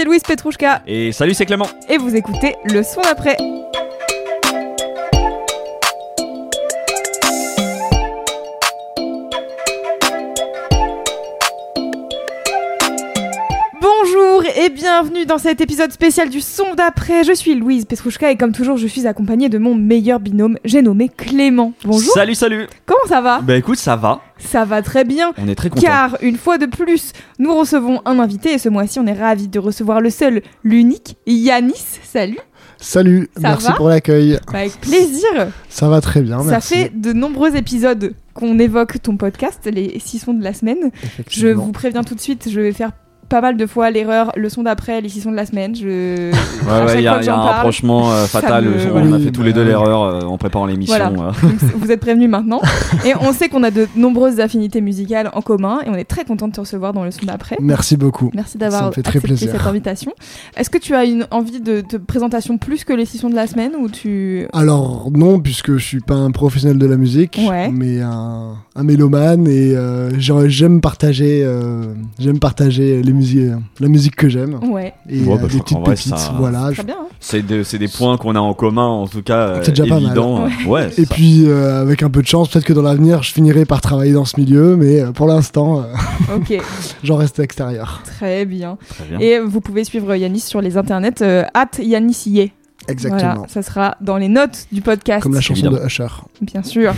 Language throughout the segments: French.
C'est Louise Petrouchka Et salut, c'est Clément. et vous écoutez le son d'après. Et bienvenue dans cet épisode spécial du son d'après. Je suis Louise Petrouchka et comme toujours, je suis accompagnée de mon meilleur binôme, j'ai nommé Clément. Bonjour. Salut, salut. Comment ça va? Bah écoute, ça va. Ça va très bien. On est très contents. Car une fois de plus, nous recevons un invité et ce mois-ci, on est ravis de recevoir le seul, l'unique Yanis. Salut. Salut, Ça merci pour l'accueil. Bah, avec plaisir. Ça va très bien, Ça merci. fait de nombreux épisodes qu'on évoque ton podcast, les six sons de la semaine. Je vous préviens tout de suite, je vais faire pas mal de fois l'erreur, le son d'après, les six sons de la semaine. Je... Ouais, il y a, y un parle, rapprochement euh, fatal. me- On a fait tous les deux l'erreur euh, en préparant l'émission. Voilà. euh. Vous êtes prévenus maintenant. Et on sait qu'on a de nombreuses affinités musicales en commun et on est très content de te recevoir dans le son d'après. Merci beaucoup. Merci Ça d'avoir me fait très accepté plaisir. cette invitation. Est-ce que tu as une envie de, de présentation plus que les six sons de la semaine ou tu Alors non, puisque je suis pas un professionnel de la musique, Ouais. mais un, un mélomane et euh, j'aime partager, euh, j'aime partager les la musique que j'aime Ouais, et Ouais, euh, bah, des petites pépites. ça- Voilà. très je- bien. hein. C'est de- c'est des points qu'on a en commun, en tout cas, euh, C'est déjà pas mal. évident. Ouais, Et ça. puis euh, avec un peu de chance, peut-être que dans l'avenir, je finirai par travailler dans ce milieu, mais euh, pour l'instant, euh, j'en reste extérieur. très bien. Très bien. Et vous pouvez suivre Yanis sur les internets, euh, at Yanis Yé. Exactement. Voilà, ça sera dans les notes du podcast. Comme la chanson Évidemment. de Usher. Bien sûr.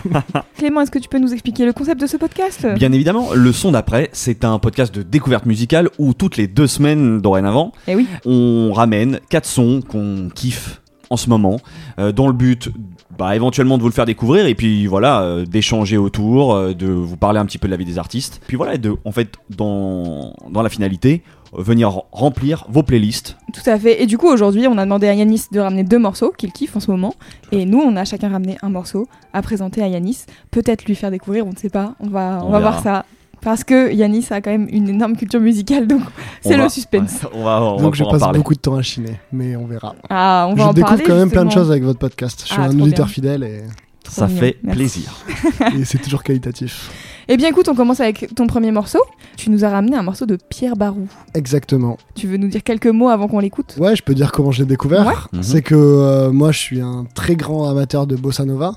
Clément, est-ce que tu peux nous expliquer le concept de ce podcast? Bien évidemment, le son d'après, c'est un podcast de découverte musicale où toutes les deux semaines dorénavant, Eh oui. on ramène quatre sons qu'on kiffe en ce moment, euh, dans le but bah, éventuellement de vous le faire découvrir et puis voilà, euh, d'échanger autour, euh, de vous parler un petit peu de la vie des artistes. Puis voilà, et de, en fait, dans, dans la finalité, euh, venir remplir vos playlists. Tout à fait. Et du coup, aujourd'hui, on a demandé à Yanis de ramener deux morceaux qu'il kiffe en ce moment. Et nous, on a chacun ramené un morceau à présenter à Yanis. Peut-être lui faire découvrir, on ne sait pas. On va, on On va voir ça. Parce que Yanis a quand même une énorme culture musicale, donc On c'est le va- suspense. ouais, on va, on va Donc je passe parler. beaucoup de temps à chiner, mais on verra. Ah, on va je en découvre parler. quand même plein de choses avec votre podcast. Je suis Ah, un auditeur bien. fidèle et, Ça mignon. fait Merci. plaisir. et c'est toujours qualitatif. Eh bien, écoute, on commence avec ton premier morceau. Tu nous as ramené un morceau de Pierre Barou. Exactement. Tu veux nous dire quelques mots avant qu'on l'écoute? Ouais, je peux dire comment je l'ai découvert. Ouais. Mhm. C'est que euh, moi, je suis un très grand amateur de bossa nova,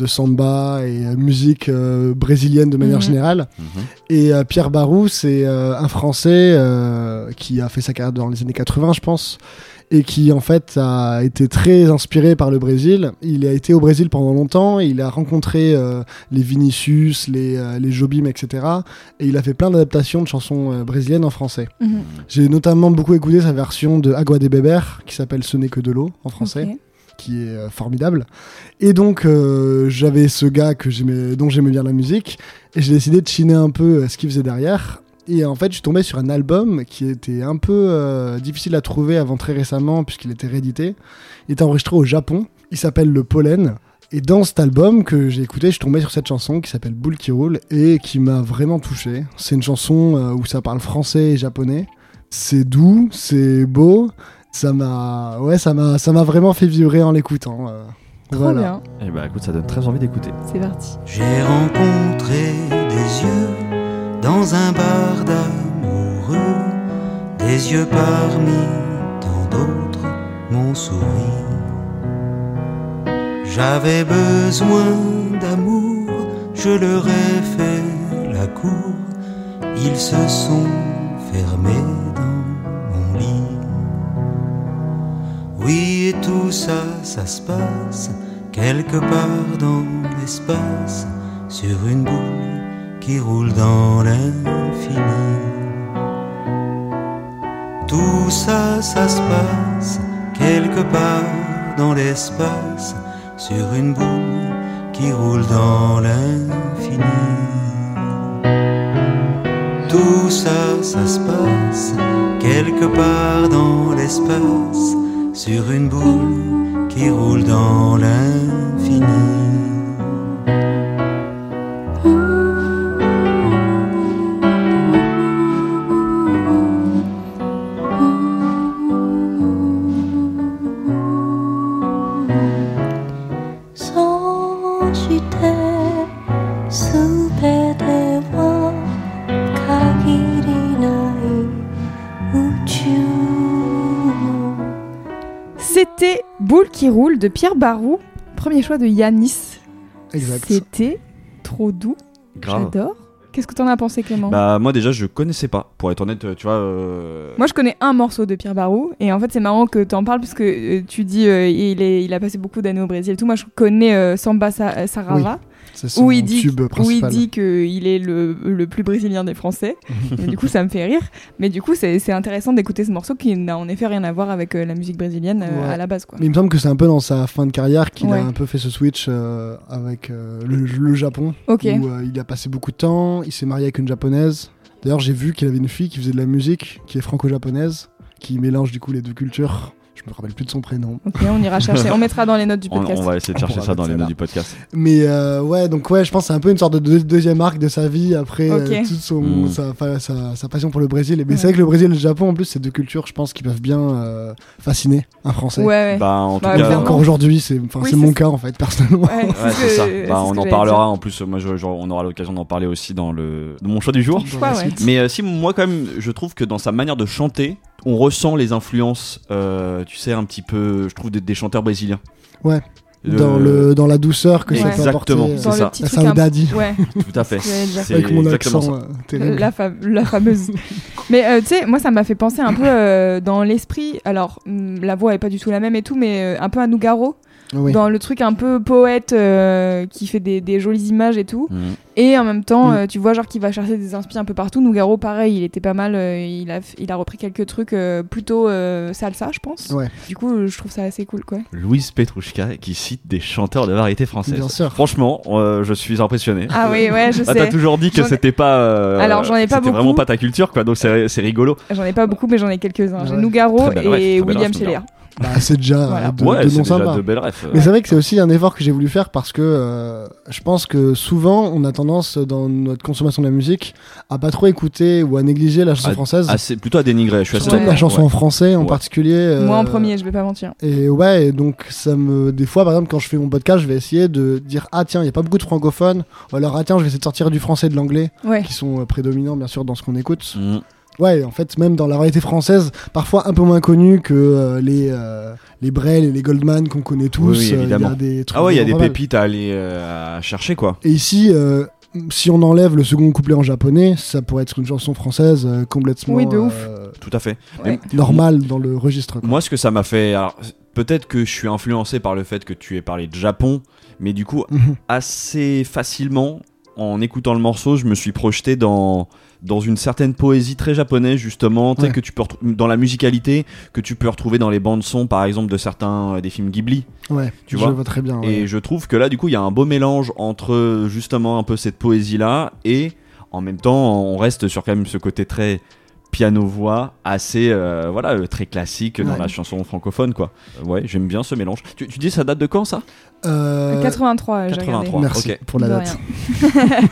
de samba et euh, musique euh, brésilienne de manière Mhm. générale. Mhm. Et euh, Pierre Barou, c'est euh, un Français euh, qui a fait sa carrière dans les années 80, je pense, et qui en fait a été très inspiré par le Brésil. Il a été au Brésil pendant longtemps, et il a rencontré euh, les Vinicius, les, euh, les Jobim, etc. Et il a fait plein d'adaptations de chansons euh, brésiliennes en français. Mhm. J'ai notamment beaucoup écouté sa version de Agua de Beber, qui s'appelle Ce n'est que de l'eau en français. Qui est euh, formidable. Et donc euh, j'avais ce gars que j'aimais, dont j'aimais bien la musique, et j'ai décidé de chiner un peu euh, ce qu'il faisait derrière. Et en fait, je suis tombé sur un album qui était un peu difficile à trouver avant très récemment, puisqu'il était réédité. Il était enregistré au Japon. Il s'appelle Le Pollen. Et dans cet album que j'ai écouté, je suis tombé sur cette chanson qui s'appelle Boule qui roule et qui m'a vraiment touché. C'est une chanson où ça parle français et japonais. C'est doux, c'est beau. Ça m'a, ouais, ça m'a, ça m'a vraiment fait vibrer en l'écoutant. euh. Trop voilà. bien. Eh ben écoute, ça donne très envie d'écouter. C'est parti. J'ai rencontré des yeux dans un bar d'amoureux, des yeux parmi tant d'autres m'ont souri. J'avais besoin d'amour, je leur ai fait la cour, ils se sont fermés Oui, et tout ça, ça se passe quelque part dans l'espace, sur une boule qui roule dans l'infini. Tout ça, ça se passe quelque part dans l'espace, sur une boule qui roule dans l'infini. tout ça, ça se passe quelque part dans l'espace, sur une boule qui roule dans l'infini. Roule de Pierre Barou, premier choix de Yanis. Exact. C'était trop doux, j'adore. Qu'est-ce que t'en as pensé Clément? Bah moi déjà je connaissais pas, pour être honnête, tu vois. euh, Moi je connais un morceau de Pierre Barou et en fait c'est marrant que t'en parles parce que euh, tu dis euh, il, est, il a passé beaucoup d'années au Brésil et tout. Moi je connais euh, Samba Sa- Sarava son où il dit, tube où il dit qu'il est le, le plus brésilien des Français. Et du coup ça me fait rire. Mais du coup c'est intéressant d'écouter ce morceau qui n'a en effet rien à voir avec euh, la musique brésilienne euh, Ouais. à la base. Quoi. Mais il me semble que c'est un peu dans sa fin de carrière qu'il Ouais. a un peu fait ce switch euh, avec le, le Japon. Ok. Où il a passé beaucoup de temps, il s'est marié avec une japonaise. D'ailleurs, j'ai vu qu'il avait une fille qui faisait de la musique, qui est franco-japonaise, qui mélange du coup les deux cultures. Je me rappelle plus de son prénom. Ok, on ira chercher. On mettra dans les notes du podcast. on va essayer de chercher ça dans les notes du podcast. Mais euh, ouais, donc ouais, je pense que c'est un peu une sorte de deux- deuxième arc de sa vie après euh, toute son, Mm. sa, fa- sa- sa passion pour le Brésil. Et mais Ouais. c'est vrai que le Brésil et le Japon, en plus, c'est deux cultures, je pense, qui peuvent bien euh, fasciner un Français. Ouais, ouais. Bah en tout Bah, cas. encore aujourd'hui, c'est Oui, mon cas en fait, personnellement. Ouais, Ouais, ce c'est ça. Bah, on en parlera dire. en plus. Moi, je- genre, on aura l'occasion d'en parler aussi dans le dans mon choix du jour. Je crois, ouais. Mais euh, si moi quand même, je trouve que dans sa manière de chanter, on ressent les influences, euh, tu sais, un petit peu, je trouve, des, des chanteurs brésiliens. Ouais. Euh, Dans, le, dans la douceur que ça peut Exactement, apporter. c'est Dans ça. le petit La truc un- saudade. Ouais, Tout à fait. C'est Avec mon accent ça. euh. La, fa- la fameuse. mais euh, tu sais, moi ça m'a fait penser un peu euh, dans l'esprit. Alors, hum, la voix est pas du tout la même et tout, mais euh, un peu à Nougaro. Oui. Dans le truc un peu poète euh, qui fait des, des jolies images et tout. Mhm. Et en même temps, Mm. euh, tu vois, genre qu'il va chercher des inspirations un peu partout. Nougaro, pareil, il était pas mal. euh, il, a, il a repris quelques trucs euh, plutôt euh, salsa, je pense. Ouais. Du coup, je trouve ça assez cool, quoi. Louise Petrouchka qui cite des chanteurs de variété française. Bien sûr. Franchement, euh, je suis impressionné. Ah oui, ouais, je Ah, t'as sais. toujours dit que c'était pas. euh, Alors, j'en ai pas C'était beaucoup. vraiment pas ta culture, quoi. Donc c'est c'est rigolo. J'en ai pas beaucoup, mais j'en ai quelques-uns. J'ai Ouais. Nougaro et William Scheller. Bah, c'est déjà Voilà. euh, de, ouais, de déjà belles refs. Mais c'est vrai que c'est aussi un effort que j'ai voulu faire parce que euh, je pense que souvent on a tendance dans notre consommation de la musique à pas trop écouter ou à négliger la chanson Ah, française. C'est plutôt à dénigrer. Je suis assez Ouais. la chanson Ouais. en français en particulier. euh, Moi en premier, je vais pas mentir. Et ouais, et donc ça me. Des fois, par exemple, quand je fais mon podcast, je vais essayer de dire Ah, tiens, il n'y a pas beaucoup de francophones. Ou alors, ah, tiens, je vais essayer de sortir du français et de l'anglais, Ouais. qui sont euh, prédominants, bien sûr, dans ce qu'on écoute. Mhm. Ouais, en fait, même dans la variété française, parfois un peu moins connue que euh, les, euh, les Brel et les Goldman qu'on connaît tous. Oui, oui, euh, il y a des trucs Ah ouais, il y a des pépites à aller euh, à chercher, quoi. Et ici, euh, si on enlève le second couplet en japonais, ça pourrait être une chanson française euh, complètement Oui, de ouf. euh, Tout à fait. Ouais. Normale dans le registre. quoi. Moi, ce que ça m'a fait. alors, Peut-être que je suis influencé par le fait que tu aies parlé de Japon, mais du coup, Mhm. assez facilement, en écoutant le morceau, je me suis projeté dans, dans une certaine poésie très japonaise, justement, Ouais. que tu peux dans la musicalité, que tu peux retrouver dans les bandes-son, par exemple, de certains euh, des films Ghibli. Ouais, tu je vois. vois très bien. ouais. Et je trouve que là, du coup, il y a un beau mélange entre justement un peu cette poésie-là et en même temps, on reste sur quand même ce côté très piano-voix, assez euh, voilà, euh, très classique dans Ouais. la chanson francophone, quoi. Euh, Ouais, j'aime bien ce mélange. Tu, tu dis ça date de quand ça? Euh, 83, j'ai 83. regardé. Merci ok. pour la De date.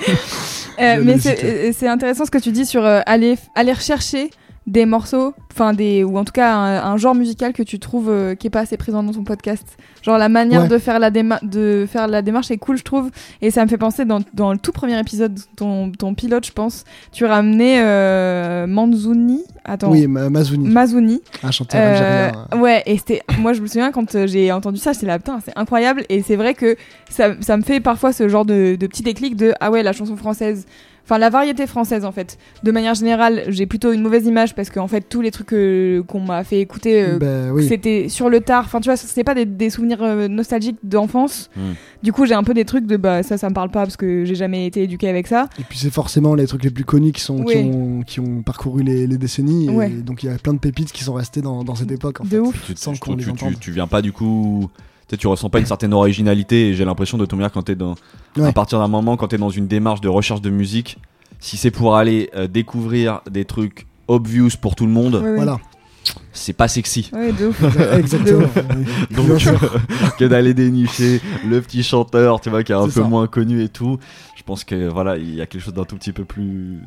Euh, mais c'est intéressant ce que tu dis sur euh, aller, aller rechercher des morceaux, enfin des ou en tout cas un, un genre musical que tu trouves euh, qui est pas assez présent dans ton podcast. Genre la manière Ouais. de faire la déma- de faire la démarche est cool, je trouve, et ça me fait penser dans, dans le tout premier épisode, ton, ton pilote, je pense, tu ramenais euh, Manzuni, attends, Oui, Ma- Mazuni, Mazuni, un chanteur euh, algérien. ouais, et c'était. Moi, je me souviens quand euh, j'ai entendu ça, j'étais là, putain, c'est incroyable. Et c'est vrai que ça, ça me fait parfois ce genre de, de petit déclic de ah ouais, la chanson française. Enfin, la variété française, en fait. De manière générale, j'ai plutôt une mauvaise image parce qu'en fait, tous les trucs euh, qu'on m'a fait écouter, euh, Ben oui. c'était sur le tard. Enfin, tu vois, c'était pas des, des souvenirs euh, nostalgiques d'enfance. Mm. Du coup, j'ai un peu des trucs de bah, ça, ça me parle pas parce que j'ai jamais été éduquée avec ça. Et puis c'est forcément les trucs les plus connus qui, sont, qui, ont, qui ont parcouru les, les décennies. et donc il y a plein de pépites qui sont restées dans, dans cette époque. En De fait. ouf. tu, Sans tu, tu, tu viens pas du coup. Tu sais, tu ressens pas une certaine originalité et j'ai l'impression de tomber quand t'es dans. Ouais. À partir d'un moment, quand t'es dans une démarche de recherche de musique, si c'est pour aller euh, découvrir des trucs obvious pour tout le monde. Voilà, c'est pas sexy. Ouais, de ouf. exactement. Donc que d'aller dénicher le petit chanteur, tu vois, qui est un peu ça. moins connu et tout. Je pense que voilà, il y a quelque chose d'un tout petit peu plus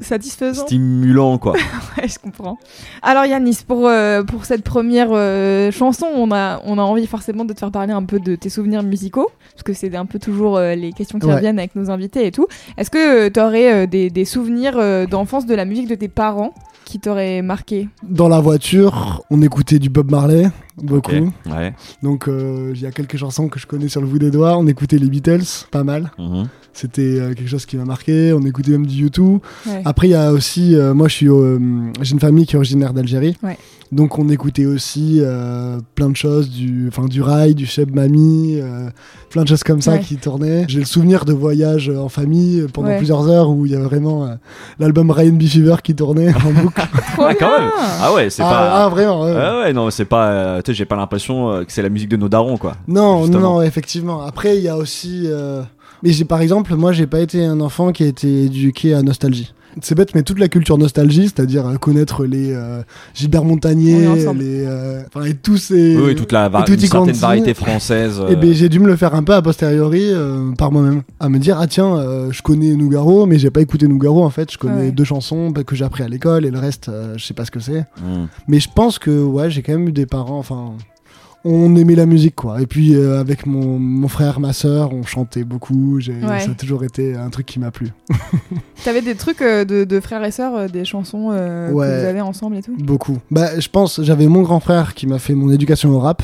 Satisfaisant. stimulant, quoi. Ouais, je comprends. Alors Yanis, pour, euh, pour cette première euh, chanson, on a, on a envie forcément de te faire parler un peu de tes souvenirs musicaux, parce que c'est un peu toujours euh, les questions qui Ouais. reviennent avec nos invités et tout. Est-ce que tu aurais des, des souvenirs euh, d'enfance de la musique de tes parents qui t'auraient marqué Dans la voiture, on écoutait du Bob Marley, beaucoup. Ouais. Donc euh, il y a quelques chansons que je connais sur le bout des doigts. On écoutait les Beatles, pas mal. Mhm. C'était euh, quelque chose qui m'a marqué. On écoutait même du YouTube. Ouais. Après, il y a aussi, euh, moi, je suis, euh, j'ai une famille qui est originaire d'Algérie. Ouais. Donc, on écoutait aussi euh, plein de choses, du, enfin, du rail, du cheb mami, euh, plein de choses comme ça Ouais. qui tournaient. J'ai le souvenir de voyages en famille pendant Ouais. plusieurs heures où il y avait vraiment euh, l'album Ryan B. Fever qui tournait en boucle. Trop Ah, quand même. Ah ouais, c'est ah, pas. ah, vraiment. ouais. Ah ouais, non, c'est pas. euh, tu sais, j'ai pas l'impression que c'est la musique de nos darons, quoi. Non, Justement. non, effectivement. Après, il y a aussi. euh, Mais j'ai, par exemple, moi, j'ai pas été un enfant qui a été éduqué à nostalgie. C'est bête, mais toute la culture nostalgie, c'est-à-dire euh, connaître les euh, Gilbert Montagnier, les, euh, enfin, et tous ces. Oui, oui, toute la va- et tutti une certaine quanti. variété française. Et euh, ben, j'ai dû me le faire un peu a posteriori euh, par moi-même. À me dire, ah tiens, euh, je connais Nougaro, mais j'ai pas écouté Nougaro en fait. Je connais Ouais. deux chansons bah, que j'ai appris à l'école et le reste, euh, je sais pas ce que c'est. hmm. Mais je pense que ouais, j'ai quand même eu des parents, enfin, on aimait la musique quoi. Et puis euh, avec mon, mon frère, ma soeur, on chantait beaucoup. J'ai- Ouais. Ça a toujours été un truc qui m'a plu. T'avais des trucs euh, de, de frères et sœurs, euh, des chansons euh, Ouais. que vous avez ensemble et tout? Beaucoup. Bah, je pense, j'avais mon grand frère qui m'a fait mon éducation au rap.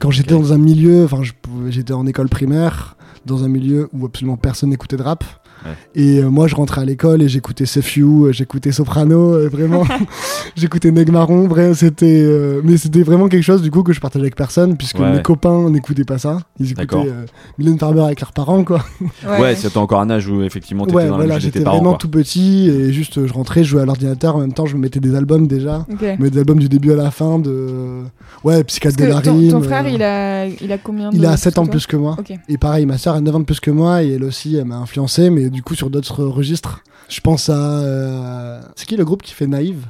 Quand j'étais dans un milieu, enfin, j'étais en école primaire, dans un milieu où absolument personne n'écoutait de rap. Ouais. Et euh, moi, je rentrais à l'école et j'écoutais Sefiu, euh, j'écoutais Soprano, euh, vraiment. j'écoutais Neg Marron, vrai, c'était, euh, mais c'était vraiment quelque chose du coup que je partageais avec personne, puisque Ouais. mes copains n'écoutaient pas ça. Ils écoutaient Mylène Farmer avec leurs parents, quoi. Ouais, c'était encore un âge où effectivement t'étais Ouais, dans voilà, j'étais vraiment quoi. tout petit et juste, je rentrais, je jouais à l'ordinateur, en même temps, je me mettais des albums déjà. Ok. Je mettais des albums du début à la fin de, ouais, Psychiatre de la ton, rime. ton frère, il a, il a combien de il a 7 ans plus que moi. Et pareil, ma soeur a 9 ans de plus que moi et elle aussi, elle m'a influencé, mais du coup sur d'autres registres. Je pense à. euh, C'est qui le groupe qui fait Naïve?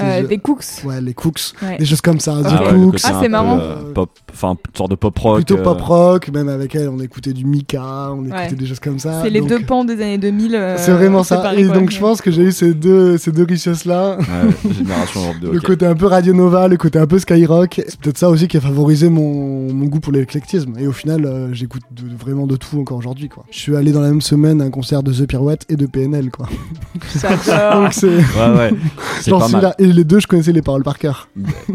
Euh, Des cooks. Ouais, les Cooks. Ouais. Des choses comme ça. The Ah ouais, Cooks. Ah, c'est marrant. euh, pop, enfin, une sorte de pop rock. Plutôt euh, pop rock, même avec elle, on écoutait du Mika, on écoutait Ouais. des choses comme ça. C'est les donc- deux pans des années 2000. euh, C'est vraiment ça. Et quoi. donc je pense que j'ai eu ces deux, ces deux richesses-là. Ouais, génération Europe 2. Le côté un peu Radio Nova, le côté un peu Skyrock. C'est peut-être ça aussi qui a favorisé mon, mon goût pour l'éclectisme. Et au final, euh, j'écoute de- vraiment de tout encore aujourd'hui. quoi. Je suis allé dans la même semaine à un concert de The Pirouette et de PNL. Quoi. Donc c'est Ouais, ouais. C'est pas mal. Et les deux, je connaissais les paroles par cœur.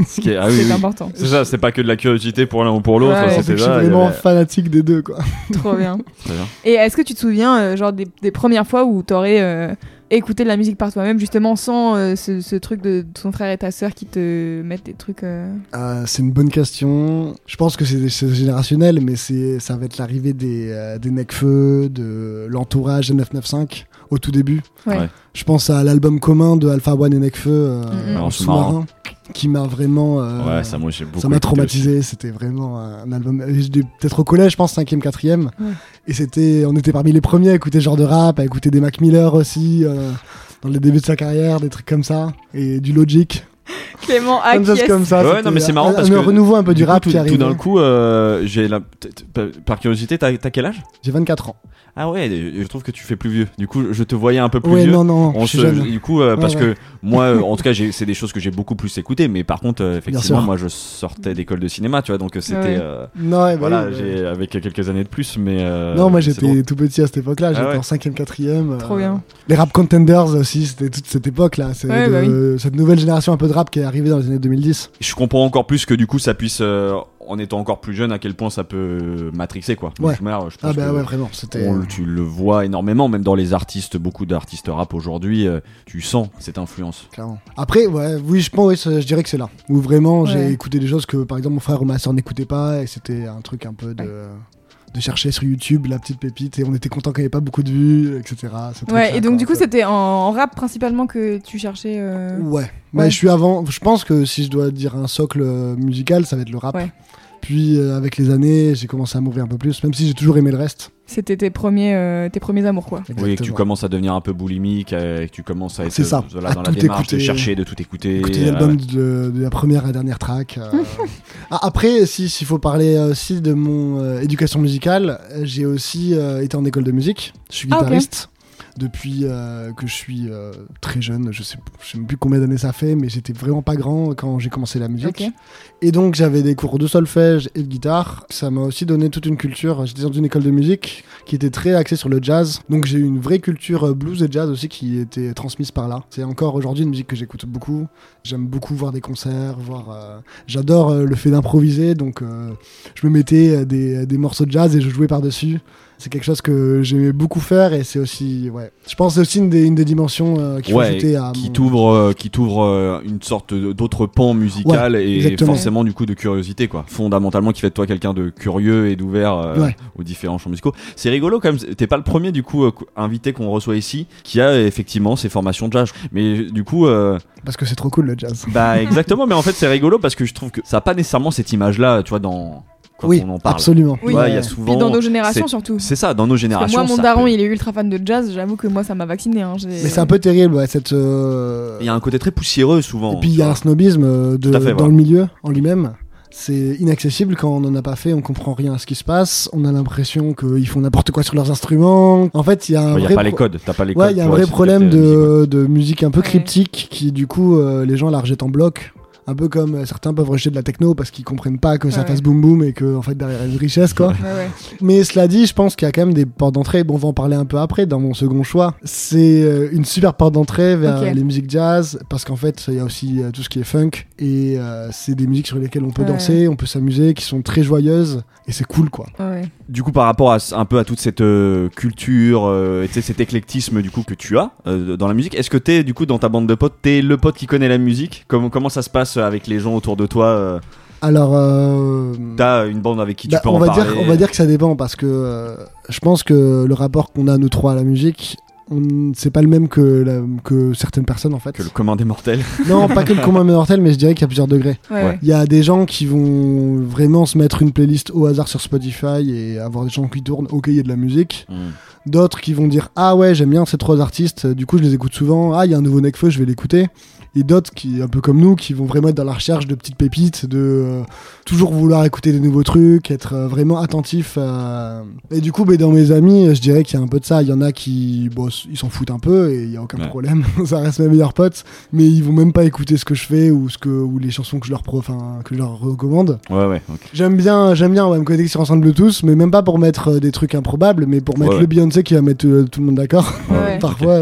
Ce qui est- ah oui, C'est oui. important. C'est ça, c'est pas que de la curiosité pour l'un ou pour l'autre. Ouais. C'est c'était je suis vraiment avait- fanatique des deux. Quoi. Trop bien. Très bien. Et est-ce que tu te souviens, euh, genre, des, des premières fois où t'aurais euh, écouté de la musique par toi-même, justement sans euh, ce, ce truc de ton frère et ta sœur qui te mettent des trucs. euh, Euh, c'est une bonne question. Je pense que c'est c'est générationnel, mais c'est ça va être l'arrivée des, euh, des Necfeu, de l'entourage des 995 au tout début. Ouais. Ouais. Je pense à l'album commun de Alpha One et Necfeu, euh, en En sous-marin. qui m'a vraiment. euh, Ouais, ça, moi, j'ai beaucoup ça m'a traumatisé. C'était vraiment un album. J'étais peut-être au collège, je pense, 5ème, 4ème. Ouais. Et c'était, on était parmi les premiers à écouter ce genre de rap, à écouter des Mac Miller aussi, euh, dans les débuts de sa carrière, des trucs comme ça. Et du Logic. Clément acquiesce. comme ça. Ouais, non, mais c'est marrant un- parce un que renouveau un peu du, Du coup, rap tout, qui arrive. tout d'un coup, euh, j'ai la... t- par- curiosité, t'as quel âge? J'ai 24 ans. Ah ouais, je trouve que tu fais plus vieux. Du coup, je te voyais un peu plus Ouais, vieux. non, non, On je suis se- jeune. du coup, euh, Ouais, parce ouais. que moi, euh, en tout cas, c'est des choses que j'ai beaucoup plus écoutées, mais par contre, euh, effectivement, moi, je sortais d'école de cinéma, tu vois, donc c'était, Ouais. euh, Non, ouais, bah voilà, j'ai avec quelques années de plus, mais euh, non, moi j'étais tout petit à cette époque-là, j'étais Ah ouais. en 5ème, 4ème. Trop bien. Les rap contenders aussi, c'était toute cette époque-là. C'est bah cette nouvelle génération un peu de rap qui est arrivée dans les années 2010. Je comprends encore plus que du coup, ça puisse, euh, en étant encore plus jeune, à quel point ça peut matrixer, quoi. Ouais. Je, je pense Ah bah que ouais, vraiment, c'était... on le- tu le vois énormément, même dans les artistes, beaucoup d'artistes rap aujourd'hui, euh, tu sens cette influence. Clairement. Après, ouais, oui, je pense, oui, je dirais que c'est là. Où vraiment, j'ai écouté des choses que, par exemple, mon frère ou ma soeur n'écoutaient pas, et c'était un truc un peu de... de chercher sur YouTube la petite pépite et on était content qu'il n'y avait pas beaucoup de vues etc Ouais, et donc du coup, c'était en, rap principalement que tu cherchais. euh, ouais Ouais. mais je suis avant je pense que si je dois dire un socle euh, musical ça va être le rap Ouais. Puis euh, avec les années, j'ai commencé à m'ouvrir un peu plus, même si j'ai toujours aimé le reste. C'était tes premiers, euh, tes premiers amours, quoi. Oui, que tu commences à devenir un peu boulimique, euh, et que tu commences à être C'est ça, voilà, à dans la tout démarche de écouter. chercher, de tout écouter. Écouter euh, l'album de, de la première à la dernière track. euh. Ah, après, si- s'il faut parler aussi de mon euh, éducation musicale, j'ai aussi euh, été en école de musique. Je suis Ah, ok. Depuis euh, que je suis euh, très jeune, je sais, je sais même plus combien d'années ça fait, mais j'étais vraiment pas grand quand j'ai commencé la musique. Et donc j'avais des cours de solfège et de guitare. Ça m'a aussi donné toute une culture. J'étais dans une école de musique qui était très axée sur le jazz. Donc j'ai eu une vraie culture euh, blues et jazz aussi qui était transmise par là. C'est encore aujourd'hui une musique que j'écoute beaucoup. J'aime beaucoup voir des concerts, voir. euh, J'adore le fait d'improviser. Donc je me mettais des, des morceaux de jazz et je jouais par-dessus. C'est quelque chose que j'aimais beaucoup faire et c'est aussi, ouais. Je pense que c'est aussi une des, une des dimensions euh, faut Ouais, à qui t'ouvre euh, qui t'ouvre euh, une sorte d'autre pan musical et exactement. forcément du coup de curiosité quoi fondamentalement qui fait de toi quelqu'un de curieux et d'ouvert Ouais. aux différents champs musicaux c'est rigolo quand même t'es pas le premier du coup invité qu'on reçoit ici qui a effectivement ses formations de jazz mais du coup Parce que c'est trop cool le jazz. bah exactement mais en fait c'est rigolo parce que je trouve que ça a pas nécessairement cette image là tu vois dans quand oui, on en parle absolument. Oui. Ouais, il y a Ouais. souvent Puis dans nos générations, surtout. c'est ça dans nos Parce que générations moi, mon daron, peut- il est ultra fan de jazz. J'avoue que moi, ça m'a vacciné. Hein. Mais c'est un peu terrible, ouais, cette. euh, il y a un côté très poussiéreux souvent Et puis il y a un snobisme euh, de, fait, dans voilà. le milieu en lui-même. C'est inaccessible quand on n'en a pas fait, on comprend rien à ce qui se passe, on a l'impression qu'ils font n'importe quoi sur leurs instruments. En fait, il y a un il y a vrai pas les codes t'as pas les Ouais, codes il y a un pour vrai essayer de problème de, de musique un peu Ouais. cryptique qui, du coup, euh, les gens la rejettent en bloc. Un peu comme euh, certains peuvent rejeter de la techno parce qu'ils comprennent pas que ça Ouais. fasse boum boum et que en fait derrière il y a une richesse quoi. Ouais. Mais cela dit, je pense qu'il y a quand même des portes d'entrée. Bon, on va en parler un peu après dans mon second choix. C'est euh, une super porte d'entrée vers les musiques jazz parce qu'en fait, il y a aussi euh, tout ce qui est funk et euh, c'est des musiques sur lesquelles on peut danser, on peut s'amuser, qui sont très joyeuses et c'est cool quoi. Ouais. Du coup, par rapport à, un peu à toute cette euh, culture, euh, et cet éclectisme du coup que tu as euh, dans la musique, est-ce que t'es du coup dans ta bande de potes, t'es le pote qui connaît la musique? Comment, comment ça se passe avec les gens autour de toi Alors, euh, T'as une bande avec qui bah, tu peux on en va parler? dire, on va dire que ça dépend parce que je pense que le rapport qu'on a nous trois à la musique, c'est pas le même que, la- que certaines personnes en fait. que le commun des mortels. Non, pas que le commun mortel, mais je dirais qu'il y a plusieurs degrés. Ouais, Ouais. ouais. Il y a des gens qui vont vraiment se mettre une playlist au hasard sur Spotify et avoir des gens qui tournent, ok, il y a de la musique. D'autres qui vont dire ah ouais j'aime bien ces trois artistes, du coup je les écoute souvent. Ah il y a un nouveau Necfeu, je vais l'écouter. Et d'autres qui un peu comme nous qui vont vraiment être dans la recherche de petites pépites, de euh, toujours vouloir écouter des nouveaux trucs, être euh, vraiment attentif. à- Et du coup ben, dans mes amis je dirais qu'il y a un peu de ça. Il y en a qui bon, ils s'en foutent un peu et il y a aucun Ouais. problème, ça reste mes meilleurs potes. Mais ils vont même pas écouter ce que je fais ou ce que ou les chansons que je leur pro, que je leur recommande. Ouais, ouais. J'aime bien, j'aime bien ouais, me connecter sur centre Bluetooth, mais même pas pour mettre euh, des trucs improbables, mais pour mettre Ouais, le Beyoncé qui va mettre tout le monde d'accord. Parfois,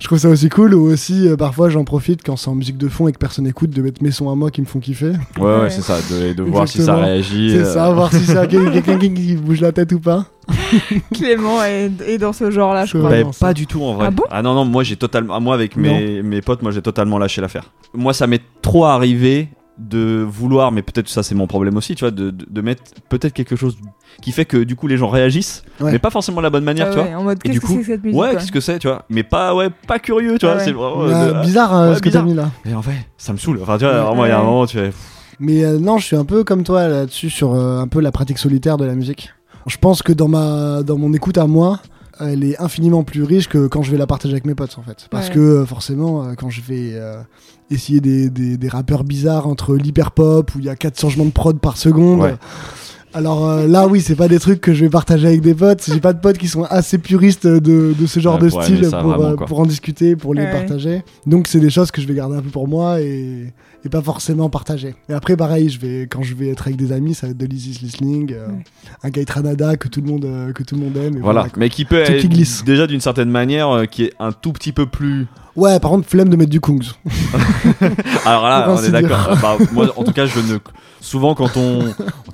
je trouve ça aussi cool. Ou aussi, parfois, j'en profite quand c'est en musique de fond et que personne écoute, de mettre mes sons à moi qui me font kiffer. Ouais, ouais, Ouais. c'est ça, de, de voir si ça réagit. C'est euh, ça, voir si c'est quelqu'un qui, bouge la tête ou pas. Clément est, est dans ce genre-là, je crois. Bah, ça. pas du tout en vrai. Ah bon non non, moi j'ai totalement moi avec mes, mes potes, moi j'ai totalement lâché l'affaire. Moi ça m'est trop arrivé de vouloir mais peut-être ça c'est mon problème aussi, tu vois, de, de, de mettre peut-être quelque chose qui fait que du coup les gens réagissent Ouais. mais pas forcément de la bonne manière, Ah tu ouais, vois. en mode, Et qu'est-ce du que coup, c'est que cette musique ouais, quoi qu'est-ce que c'est, tu vois, mais pas ouais, pas curieux, tu vois, Ah ouais. c'est vraiment Euh, bizarre euh, ouais, ce que t'as bizarre. mis là. Et en fait, ça me saoule. Enfin, tu vois, Ouais. vraiment il y a un moment tu fais Mais euh, non, je suis un peu comme toi là-dessus sur euh, un peu la pratique solitaire de la musique. Je pense que dans ma dans mon écoute à moi, elle est infiniment plus riche que quand je vais la partager avec mes potes en fait. Parce Ouais. que forcément, quand je vais euh, essayer des, des, des rappeurs bizarres entre l'hyper pop où il y a quatre changements de prod par seconde. Ouais. Alors euh, là, oui, c'est pas des trucs que je vais partager avec des potes. J'ai pas de potes qui sont assez puristes de, de ce genre Ouais, de pour style pour, vraiment, euh, pour en discuter, pour les Ouais. partager. Donc c'est des choses que je vais garder un peu pour moi et, et pas forcément partager. Et après, pareil, je vais quand je vais être avec des amis, ça va être de l'easy listening, euh, Ouais. un Guy Tranada que tout le monde euh, que tout le monde aime. et voilà, mais qui peut qui être déjà d'une certaine manière euh, qui est un tout petit peu plus Ouais, par contre, flemme de mettre du Kungs. Alors là, on est d'accord. Bah, moi, en tout cas, je ne. Souvent, quand on,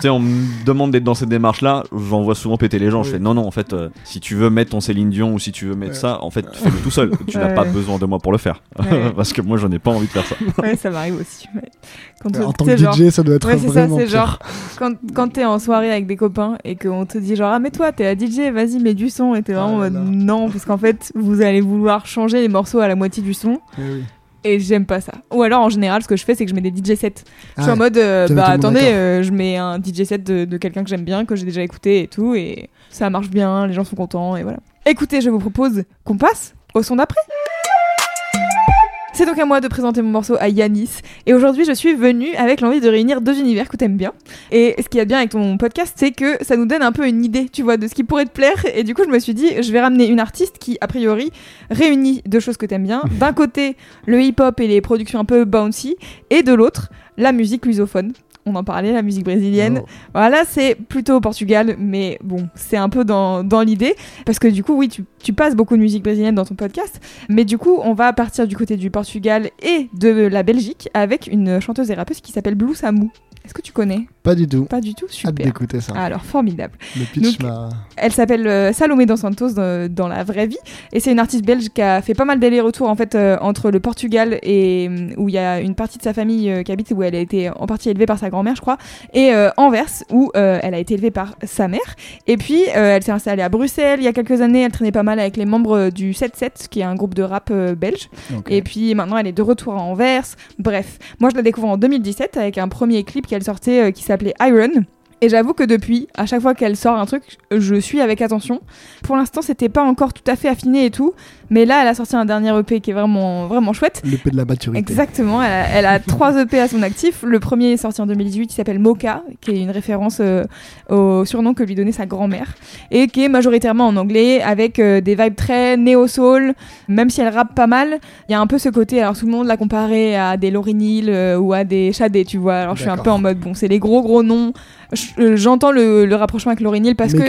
on me demande d'être dans cette démarche-là, j'en vois souvent péter les gens. Je fais non, non. En fait, euh, si tu veux mettre ton Céline Dion ou si tu veux mettre Ouais. ça, en fait, fais-le tout seul. Tu n'as pas besoin de moi pour le faire, Ouais. parce que moi, j'en ai pas envie de faire ça. Ouais, ça m'arrive aussi. Quand en tant que genre- DJ, ça doit être Ouais, c'est ça, c'est genre quand, quand t'es en soirée avec des copains et qu'on te dit genre ah mais toi t'es la DJ, vas-y mets du son et t'es vraiment Ah en là non parce qu'en fait vous allez vouloir changer les morceaux à la moitié du son Eh oui. Et j'aime pas ça. Ou alors en général, ce que je fais, c'est que je mets des DJ sets. Je suis Ah, en mode, euh, bah attendez, euh, je mets un DJ set de, de quelqu'un que j'aime bien, que j'ai déjà écouté et tout, et ça marche bien, les gens sont contents, et voilà. Écoutez, je vous propose qu'on passe au son d'après. C'est donc à moi de présenter mon morceau à Yanis. Et aujourd'hui, je suis venue avec l'envie de réunir deux univers que t'aimes bien. Et ce qui est bien avec ton podcast, c'est que ça nous donne un peu une idée, tu vois, de ce qui pourrait te plaire. Et du coup, je me suis dit, je vais ramener une artiste qui, a priori, réunit deux choses que t'aimes bien. D'un côté, le hip-hop et les productions un peu bouncy. Et de l'autre, la musique lusophone. On en parlait, la musique brésilienne. Oh. Voilà, c'est plutôt au Portugal, mais bon, c'est un peu dans, dans l'idée. Parce que du coup, oui, tu, tu passes beaucoup de musique brésilienne dans ton podcast. Mais du coup, on va partir du côté du Portugal et de la Belgique avec une chanteuse et rappeuse qui s'appelle Blue Samu. Est-ce que tu connais Pas du tout. Pas du tout Hâte Super. d'écouter ça. Alors, formidable. Le pitch Donc, m'a. Elle s'appelle euh, Salomé Dos Santos dans, dans la vraie vie et c'est une artiste belge qui a fait pas mal d'allers-retours en fait euh, entre le Portugal et euh, où il y a une partie de sa famille euh, qui habite où elle a été en partie élevée par sa grand-mère je crois et Anvers où elle a été élevée par sa mère et puis elle s'est installée à Bruxelles il y a quelques années elle traînait pas mal avec les membres du 7-7 qui est un groupe de rap belge et puis maintenant, elle est de retour à Anvers. Bref, moi je la découvre en 2017 avec un premier clip sortait euh, qui s'appelait Iron. Et j'avoue que depuis, à chaque fois qu'elle sort un truc, je suis avec attention. Pour l'instant, c'était pas encore tout à fait affiné et tout, mais là, elle a sorti un dernier EP qui est vraiment, vraiment chouette. L'épée de la maturité. Exactement, elle a, elle a trois EP à son actif. Le premier est sorti en 2018, qui s'appelle Mocha, qui est une référence euh, au surnom que lui donnait sa grand-mère, et qui est majoritairement en anglais, avec euh, des vibes très néo-soul, même si elle rappe pas mal. Il y a un peu ce côté, alors tout le monde l'a comparé à des Lauryn Hill euh, ou à des Shadé, tu vois. Alors je suis un peu en mode, bon, c'est les gros gros noms. Je- J'entends le, le rapprochement avec Lauryn Hill parce que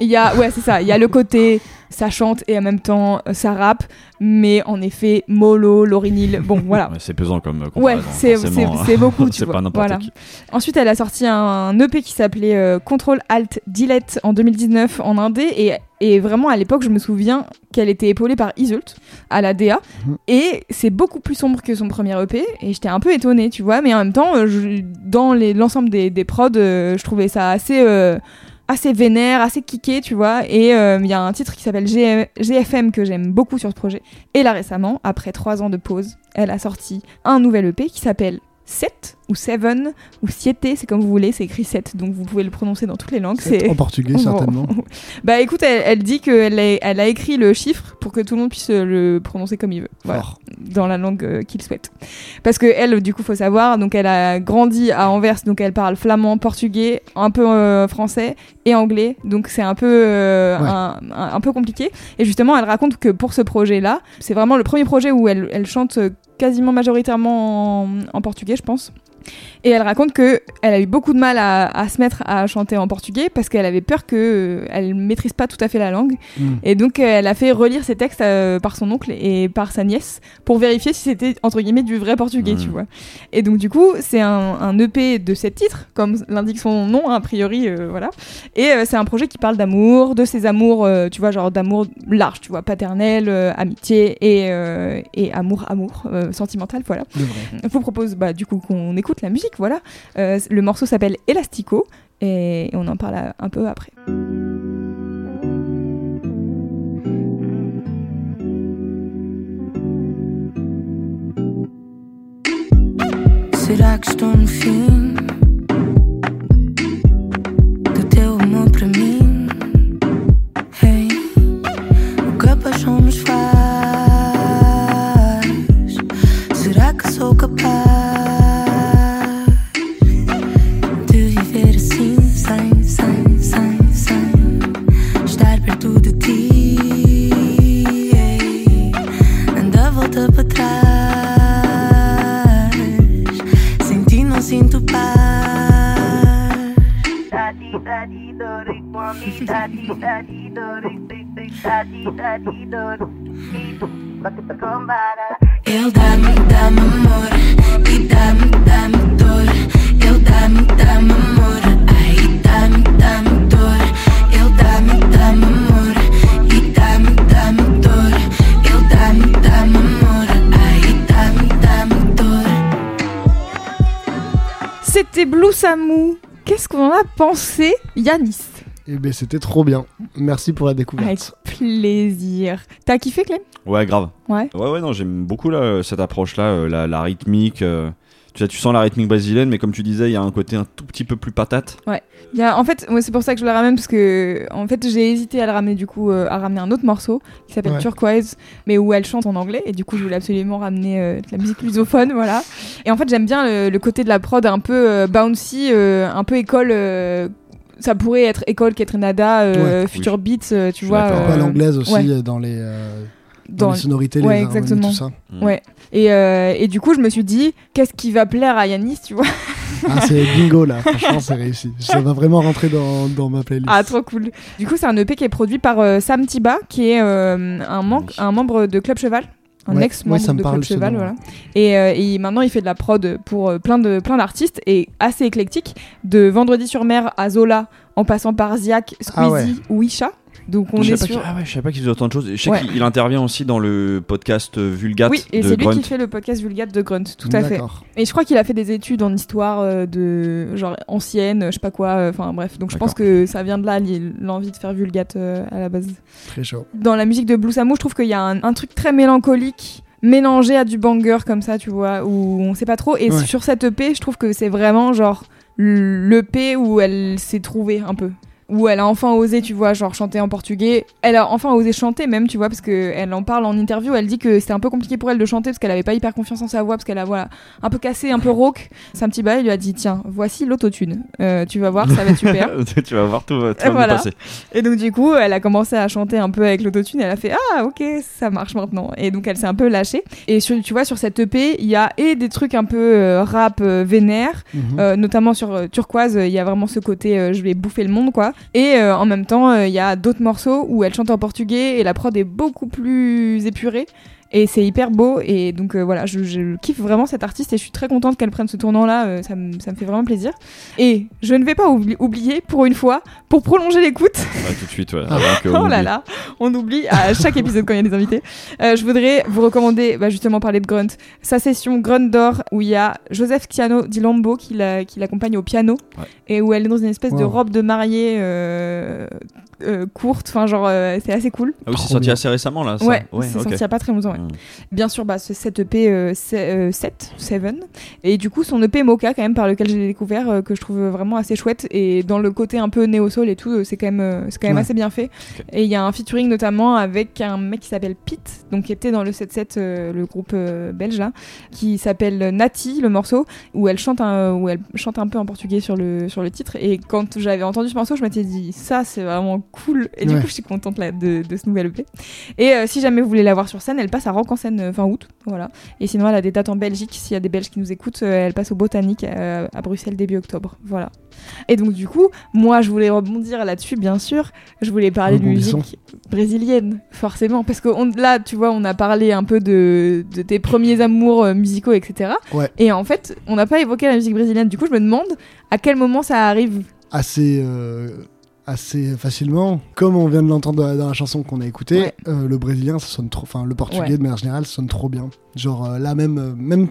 il y a, ouais, c'est ça. Il y a le côté, ça chante et en même temps, euh, ça rappe. Mais en effet, Molo, Lauryn Hill, bon, voilà. Ouais, c'est pesant comme euh, Ouais, comparaison, c'est forcément. c'est- beaucoup, tu c'est vois. pas n'importe Voilà. qui. Ensuite, elle a sorti un EP qui s'appelait euh, Control Alt Delete en 2019 en indé et, et vraiment à l'époque, je me souviens qu'elle était épaulée par Isult à la DA Mhm. et c'est beaucoup plus sombre que son premier EP et j'étais un peu étonnée, tu vois, mais en même temps, euh, je- dans l'ensemble des, des prods, euh, je trouvais ça assez euh, assez vénère, assez kické, tu vois. Et euh, il y a un titre qui s'appelle GFM que j'aime beaucoup sur ce projet. Et là récemment, après trois ans de pause, elle a sorti un nouvel EP qui s'appelle 7 ou 7 ou Siete, c'est comme vous voulez, c'est écrit 7, donc vous pouvez le prononcer dans toutes les langues. C'est en portugais, certainement. Bah écoute, elle, elle dit qu'elle a, elle a écrit le chiffre pour que tout le monde puisse le prononcer comme il veut. Voilà dans la langue euh, qu'il souhaite. Parce que elle, du coup, faut savoir, donc elle a grandi à Anvers, donc elle parle flamand, portugais, un peu euh, français et anglais, donc c'est un peu euh, Ouais. un, un- un peu compliqué. Et justement, elle raconte que pour ce projet-là, c'est vraiment le premier projet où elle, elle chante quasiment majoritairement en, portugais, je pense. Et elle raconte que elle a eu beaucoup de mal à, à se mettre à chanter en portugais parce qu'elle avait peur que euh, elle maîtrise pas tout à fait la langue. Mm. Et donc, euh, elle a fait relire ses textes euh, par son oncle et par sa nièce pour vérifier si c'était, entre guillemets, du vrai portugais, tu vois. Et donc, du coup, c'est un, un EP de sept titres, comme l'indique son nom, a priori, euh, voilà. Et euh, c'est un projet qui parle d'amour, de ses amours, tu vois, genre d'amour large, tu vois, paternel, amitié et, et amour, amour, sentimental, voilà. Je vous propose, bah, du coup, qu'on écoute la musique, voilà. Euh, le morceau s'appelle Elastico et on en parle un peu après. Será que estou pensé, Yanis Et ben c'était trop bien. Merci pour la Avec découverte. plaisir. T'as kiffé, Clem? Ouais, grave. Ouais. Ouais, ouais, non, j'aime beaucoup là, cette approche-là, euh, la, la rythmique. euh, tu, tu sens la rythmique brésilienne, mais comme tu disais, il y a un côté un tout petit peu plus patate. Il y a, en fait, ouais, c'est pour ça que je le ramène parce que en fait, j'ai hésité à le ramener du coup euh, à ramener un autre morceau qui s'appelle Ouais. Turquoise, mais où elle chante en anglais et du coup, je voulais absolument ramener euh, de la musique lusophone, voilà. Et en fait, j'aime bien le, le côté de la prod un peu euh, bouncy, euh, un peu école. euh, ça pourrait être école Ketrenada, euh, Ouais, Future oui. Beats, euh, tu suis vois. euh, l'anglaise aussi ouais. dans les, euh, dans dans- les sonorités, ouais, les harmonies, exactement. tout ça. Mm. Ouais. Et, euh, et du coup, je me suis dit, qu'est-ce qui va plaire à Yanis, tu vois Ah, c'est bingo là, franchement, c'est réussi. Ça va vraiment rentrer dans, dans ma playlist. Ah, trop cool. Du coup, c'est un EP qui est produit par euh, Sam Tiba, qui est euh, un, man- Oui. un membre de Club Cheval. Un Ouais, ex-membre ouais, ça me de parle, Club Cheval, nom, voilà. Et, euh, et maintenant, il fait de la prod pour euh, plein de plein d'artistes et assez éclectique, de Vendredi sur Mer à Zola, en passant par Ziak, Squeezie Ah ouais. ou Isha. Donc on je est savais pas sur. qu'il- ah ouais, je savais pas qu'il faisait autant de choses. Je sais Ouais. qu'il il intervient aussi dans le podcast euh, Vulgate Oui, et c'est lui Grunt. qui fait le podcast Vulgate de Grunt, tout à fait. Et je crois qu'il a fait des études en histoire euh, de genre ancienne, je sais pas quoi, euh, enfin bref. Donc je pense que ça vient de là l'envie de faire Vulgate euh, à la base. Très chaud. Dans la musique de Blue Samu, je trouve qu'il y a un, un truc très mélancolique mélangé à du banger comme ça, tu vois, où on sait pas trop. Et Ouais. sur cette EP, je trouve que c'est vraiment genre l'EP où elle s'est trouvée un peu. Où elle a enfin osé, tu vois, genre chanter en portugais. Elle a enfin osé chanter même, tu vois, parce qu'elle en parle en interview. Elle dit que c'était un peu compliqué pour elle de chanter parce qu'elle avait pas hyper confiance en sa voix, parce qu'elle a voilà, un peu cassé, un peu rauque. Sam Tiba, il lui a dit Tiens, voici l'autotune. Euh, tu vas voir, ça va être super. tu vas voir, tout va, tout va voilà. passer. Et donc du coup, elle a commencé à chanter un peu avec l'autotune. Elle a fait ah ok ça marche maintenant. Et donc elle s'est un peu lâchée. Et sur, tu vois sur cette EP, il y a et des trucs un peu euh, rap euh, vénère, Mhm. euh, notamment sur euh, Turquoise. Il y a vraiment ce côté je vais bouffer le monde quoi. Et euh, en même temps, euh, il y a d'autres morceaux où elle chante en portugais et la prod est beaucoup plus épurée. Et c'est hyper beau. Et donc euh, voilà, je, je kiffe vraiment cette artiste et je suis très contente qu'elle prenne ce tournant-là. euh, ça, me- ça me fait vraiment plaisir. Et je ne vais pas oubli- oublier, pour une fois, pour prolonger l'écoute, Ouais, tout de suite, ouais. Ah. avant que Oh on là oublie. là, on oublie à chaque épisode quand il y a des invités. Euh, je voudrais vous recommander, bah, justement parler de Grunt, sa session Grunt d'or où il y a Joseph Chiano di Lambo qui la- qui l'accompagne au piano Ouais. et où elle est dans une espèce de robe de mariée euh, euh, courte, enfin genre euh, c'est assez cool. Ah oui, c'est sorti bien. assez récemment là. Ça. Ouais, c'est ok. sorti il y a pas très longtemps. ouais. Mm. Bien sûr, bah, ce- cette EP euh, c'est, euh, 7, 7, et du coup son EP Mocha quand même par lequel j'ai découvert euh, que je trouve vraiment assez chouette et dans le côté un peu néo-soul et tout, euh, c'est quand même, euh, c'est quand même Ouais. assez bien fait. Et il y a un featuring notamment avec un mec qui s'appelle Pete, donc qui était dans le 7-7, euh, le groupe euh, belge là, qui s'appelle Nati, le morceau, où elle chante un, où elle chante un peu en portugais sur le, sur le titre. Et quand j'avais entendu ce morceau, je m'étais dit ça c'est vraiment cool. Et du Ouais. coup, je suis contente là, de, de ce nouvel EP. Et euh, si jamais vous voulez la voir sur scène, elle passe à Rock en scène euh, fin août. Voilà. Et sinon, elle a des dates en Belgique. S'il y a des Belges qui nous écoutent, euh, elle passe au Botanique à Bruxelles début octobre. Voilà. Et donc, du coup, moi, je voulais rebondir là-dessus, bien sûr. Je voulais parler de musique brésilienne, forcément. Parce que on- là, tu vois, on a parlé un peu de, de tes premiers amours musicaux, etc. Ouais. Et en fait, on n'a pas évoqué la musique brésilienne. Du coup, je me demande à quel moment ça arrive. assez, euh, assez facilement. Comme on vient de l'entendre dans, la- chanson qu'on a écoutée, Ouais. euh, le brésilien, ça sonne trop. Enfin, le portugais Ouais. de manière générale, ça sonne trop bien. Genre euh, là, même, euh, même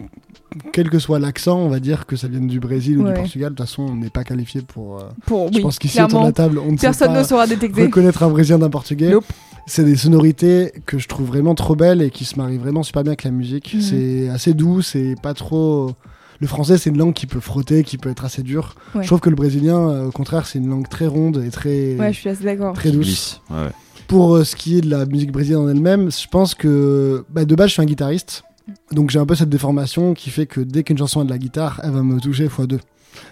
quel que soit l'accent, on va dire que ça vienne du Brésil ou du Portugal. De toute fason, on n'est pas qualifié pour. euh, Pour, je oui, pense qu'ici, autour de la table, on ne sait personne pas ne saura détecter. reconnaître un brésilien d'un portugais. Nope. C'est des sonorités que je trouve vraiment trop belles et qui se marient vraiment super bien avec la musique. Mhm. C'est assez doux, c'est pas trop. Le français, c'est une langue qui peut frotter, qui peut être assez dure. Ouais. Je trouve que le brésilien, euh, au contraire, c'est une langue très ronde et très, Ouais, je suis assez d'accord. très douce. Lisse. Ouais, ouais. Pour euh, ce qui est de la musique brésilienne en elle-même, je pense que bah, de base, je suis un guitariste. Donc j'ai un peu cette déformation qui fait que dès qu'une chanson a de la guitare, elle va me toucher x2.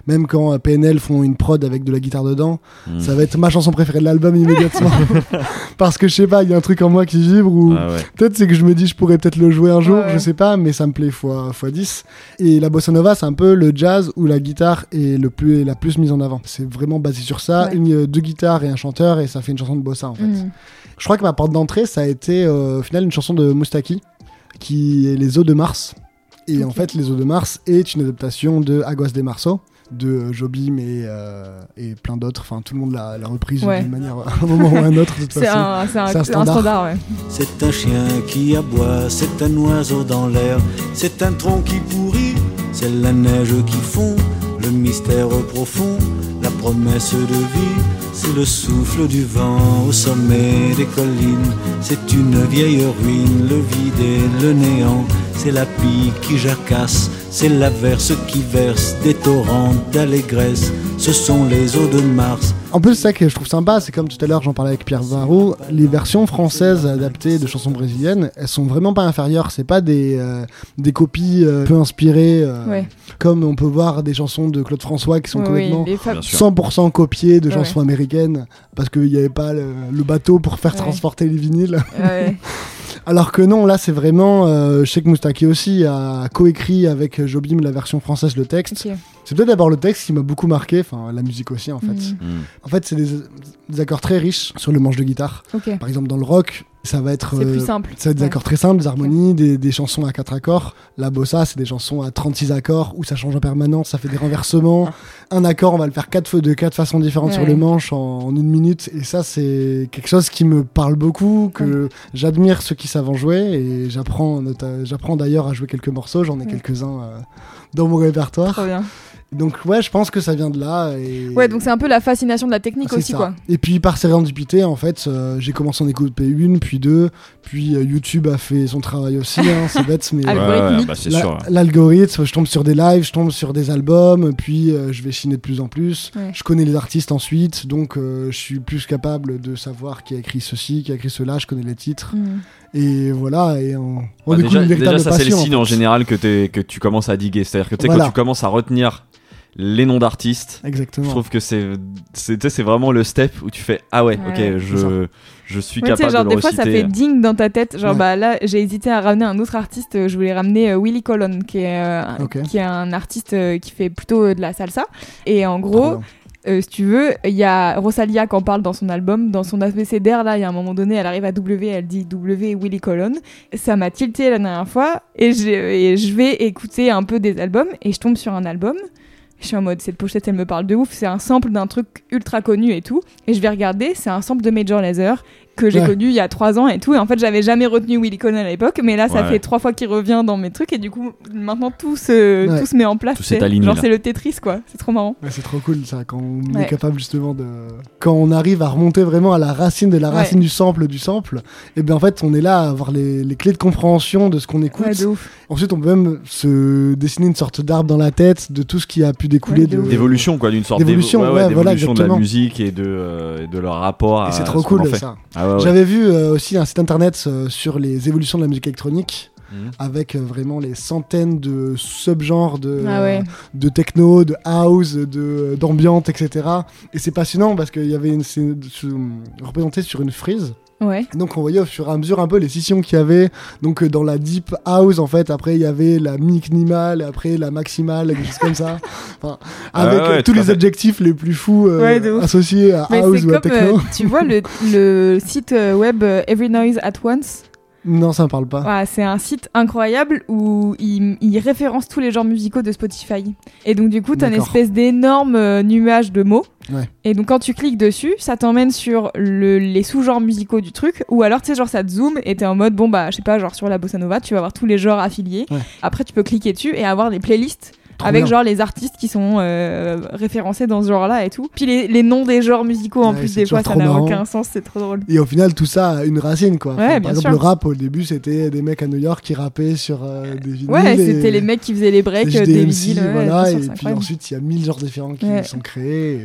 Même quand euh, PNL font une prod avec de la guitare dedans, Mm. ça va être ma chanson préférée de l'album immédiatement. Parce que je sais pas, il y a un truc en moi qui vibre ou Ah ouais. peut-être c'est que je me dis je pourrais peut-être le jouer un jour, Ouais, je sais pas, mais ça me plaît fois, fois 10. Et la bossa nova, c'est un peu le jazz où la guitare est le plus, la plus mise en avant. C'est vraiment basé sur ça, Ouais. une, deux guitares et un chanteur et ça fait une chanson de bossa en fait. Mhm. Je crois que ma porte d'entrée, ça a été euh, au final une chanson de Moustaki, qui est Les eaux de Mars. Et en fait, Les eaux de Mars est une adaptation de Aguas de Marceau, de euh, Jobim et, euh, et plein d'autres. Enfin, tout le monde l'a l'a reprise Ouais. d'une manière, à un moment ou à un autre, de toute C'est façon. un, c'est un, C'est un un standard. standard, ouais. C'est un chien qui aboie, c'est un oiseau dans l'air, c'est un tronc qui pourrit, c'est la neige qui fond, le mystère profond, la promesse de vie. C'est le souffle du vent au sommet des collines. C'est une vieille ruine, le vide et le néant. C'est la pique qui jacasse, c'est l'averse qui verse des torrents d'allégresse. Ce sont les eaux de Mars. En plus, ça que je trouve sympa, c'est comme tout à l'heure, j'en parlais avec Pierre Barrault, les versions françaises adaptées de chansons brésiliennes, elles sont vraiment pas inférieures. C'est pas des, euh, des copies euh, peu inspirées, euh, Ouais. comme on peut voir des chansons de Claude François qui sont complètement oui, les fa- Bien sûr. 100% copiées de Ouais. chansons américaines, parce qu'il n'y avait pas le, le bateau pour faire Ouais. transporter les vinyles. Alors que non, là c'est vraiment euh, Sheikh Moustaki aussi a coécrit avec Jobim la version française le texte. C'est peut-être d'abord le texte qui m'a beaucoup marqué, enfin la musique aussi en fait. Mhm. Mm. En fait, c'est des, des accords très riches sur le manche de guitare. Par exemple, dans le rock, ça va être C'est euh, plus simple. ça va être des Ouais. accords très simples, des harmonies, des, des chansons à 4 accords. La bossa, c'est des chansons à 36 accords où ça change en permanence, ça fait des renversements. Un accord, on va le faire quatre, fois- de quatre façons différentes sur le manche en, en une minute. Et ça, c'est quelque chose qui me parle beaucoup, que j'admire ceux qui savent en jouer. Et j'apprends, d'ailleurs à jouer quelques morceaux. J'en ai Ouais. quelques-uns euh, dans mon répertoire. Trop bien. Donc ouais, je pense que ça vient de là. Et... Ouais, donc c'est un peu la fascination de la technique Ah, aussi, ça. quoi. Et puis par sérendipité, en fait, euh, j'ai commencé à en écouter une, puis deux, puis euh, YouTube a fait son travail aussi, hein, c'est bête, mais ouais, bah, l'algorithme, je tombe sur des lives, je tombe sur des albums, puis euh, je vais chiner de plus en plus. Ouais. Je connais les artistes ensuite, donc euh, je suis plus capable de savoir qui a écrit ceci, qui a écrit cela, je connais les titres. Mhm. Et voilà, et on, on Bah, découvre déjà, une véritable déjà, ça c'est le signe en fait. général que, t'es- que tu commences à diguer. C'est-à-dire que tu sais, Voilà. quand tu commences à retenir les noms d'artistes, Exactement. je trouve que c'est c'est vraiment le step où tu fais ah ouais, Ouais, ok, je, je suis Ouais, tu sais, capable genre, de le des fois, ça fait ding dans ta tête. Genre, Ouais. bah là, j'ai hésité à ramener un autre artiste. euh, Je voulais ramener euh, Willy Colon, qui est, euh, qui est un artiste euh, qui fait plutôt euh, de la salsa. Et en gros, euh, si tu veux, il y a Rosalia qui en parle dans son album. Dans son abécédaire, là, il y a un moment donné, elle arrive à W, elle dit W Willy Colon. Ça m'a tilté la dernière fois. Et, j'ai- et je vais écouter un peu des albums. Et je tombe sur un album. Je suis en mode, cette pochette, elle me parle de ouf. C'est un sample d'un truc ultra connu et tout. Et je vais regarder, c'est un sample de Major Lazer que j'ai Ouais. connu il y a trois ans et tout. Et en fait, j'avais jamais retenu Willy Colon à l'époque. Mais là, ça Ouais. fait trois fois qu'il revient dans mes trucs. Et du coup, maintenant, tout se, Ouais. tout se met en place. Tout aligné, Genre, c'est le Tetris, quoi. C'est trop marrant. Ouais, c'est trop cool ça, quand on Ouais. est capable justement de. Quand on arrive à remonter vraiment à la racine de la Ouais. racine du sample du sample, et bien en fait on est là à avoir les, les clés de compréhension de ce qu'on écoute. Ouais, de ouf. Ensuite on peut même se dessiner une sorte d'arbre dans la tête de tout ce qui a pu découler Ouais, de d'évolution quoi d'une sorte D'évolution, d'évo- ouais, voilà, d'évolution de la musique et de, euh, de leur rapport à Et c'est ce trop cool en fait. ça. Ah ouais, ouais. J'avais vu euh, aussi un site internet euh, sur les évolutions de la musique électronique. Mhm. Avec euh, vraiment les centaines de subgenres de, Ah ouais. de techno, de house, de d'ambiance, etc. Et c'est passionnant parce qu'il y avait une, c'est c'est, euh, représenté sur une frise. Ouais. Donc on voyait au fur et à mesure un peu les scissions qu'il y avait. Donc euh, dans la deep house en fait, après il y avait la minimale, après la maximale, des choses comme ça. Enfin, Ah avec euh, ouais, tous les fait. adjectifs les plus fous euh, Ouais, associés à Mais house c'est ou à comme, techno. euh, tu vois, le, le site euh, web euh, Every Noise at Once? Non, ça me parle pas. C'est un site incroyable où il, il référence tous les genres musicaux de Spotify. Et donc, du coup, t'as une espèce d'énorme euh, nuage de mots. Ouais. Et donc, quand tu cliques dessus, ça t'emmène sur le- les sous-genres musicaux du truc. Ou alors, tu sais, genre, ça te zoome et t'es en mode, bon, bah, je sais pas, genre, sur la bossa nova, tu vas avoir tous les genres affiliés. Ouais. Après, tu peux cliquer dessus et avoir des playlists. Trop avec bien. genre les artistes qui sont euh, référencés dans ce genre-là et tout. Puis les, les noms des genres musicaux en Ouais, plus des fois ça n'a aucun sens, c'est trop drôle. Et au final, tout ça a une racine, quoi. Ouais, par exemple, sûr. le rap, au début, c'était des mecs à New York qui rappaient sur euh, des vinyles. Ouais, et c'était les mecs qui faisaient les breaks des euh, des vinyles. ouais, voilà, et puis ensuite, il y a mille genres différents qui Ouais. sont créés. et-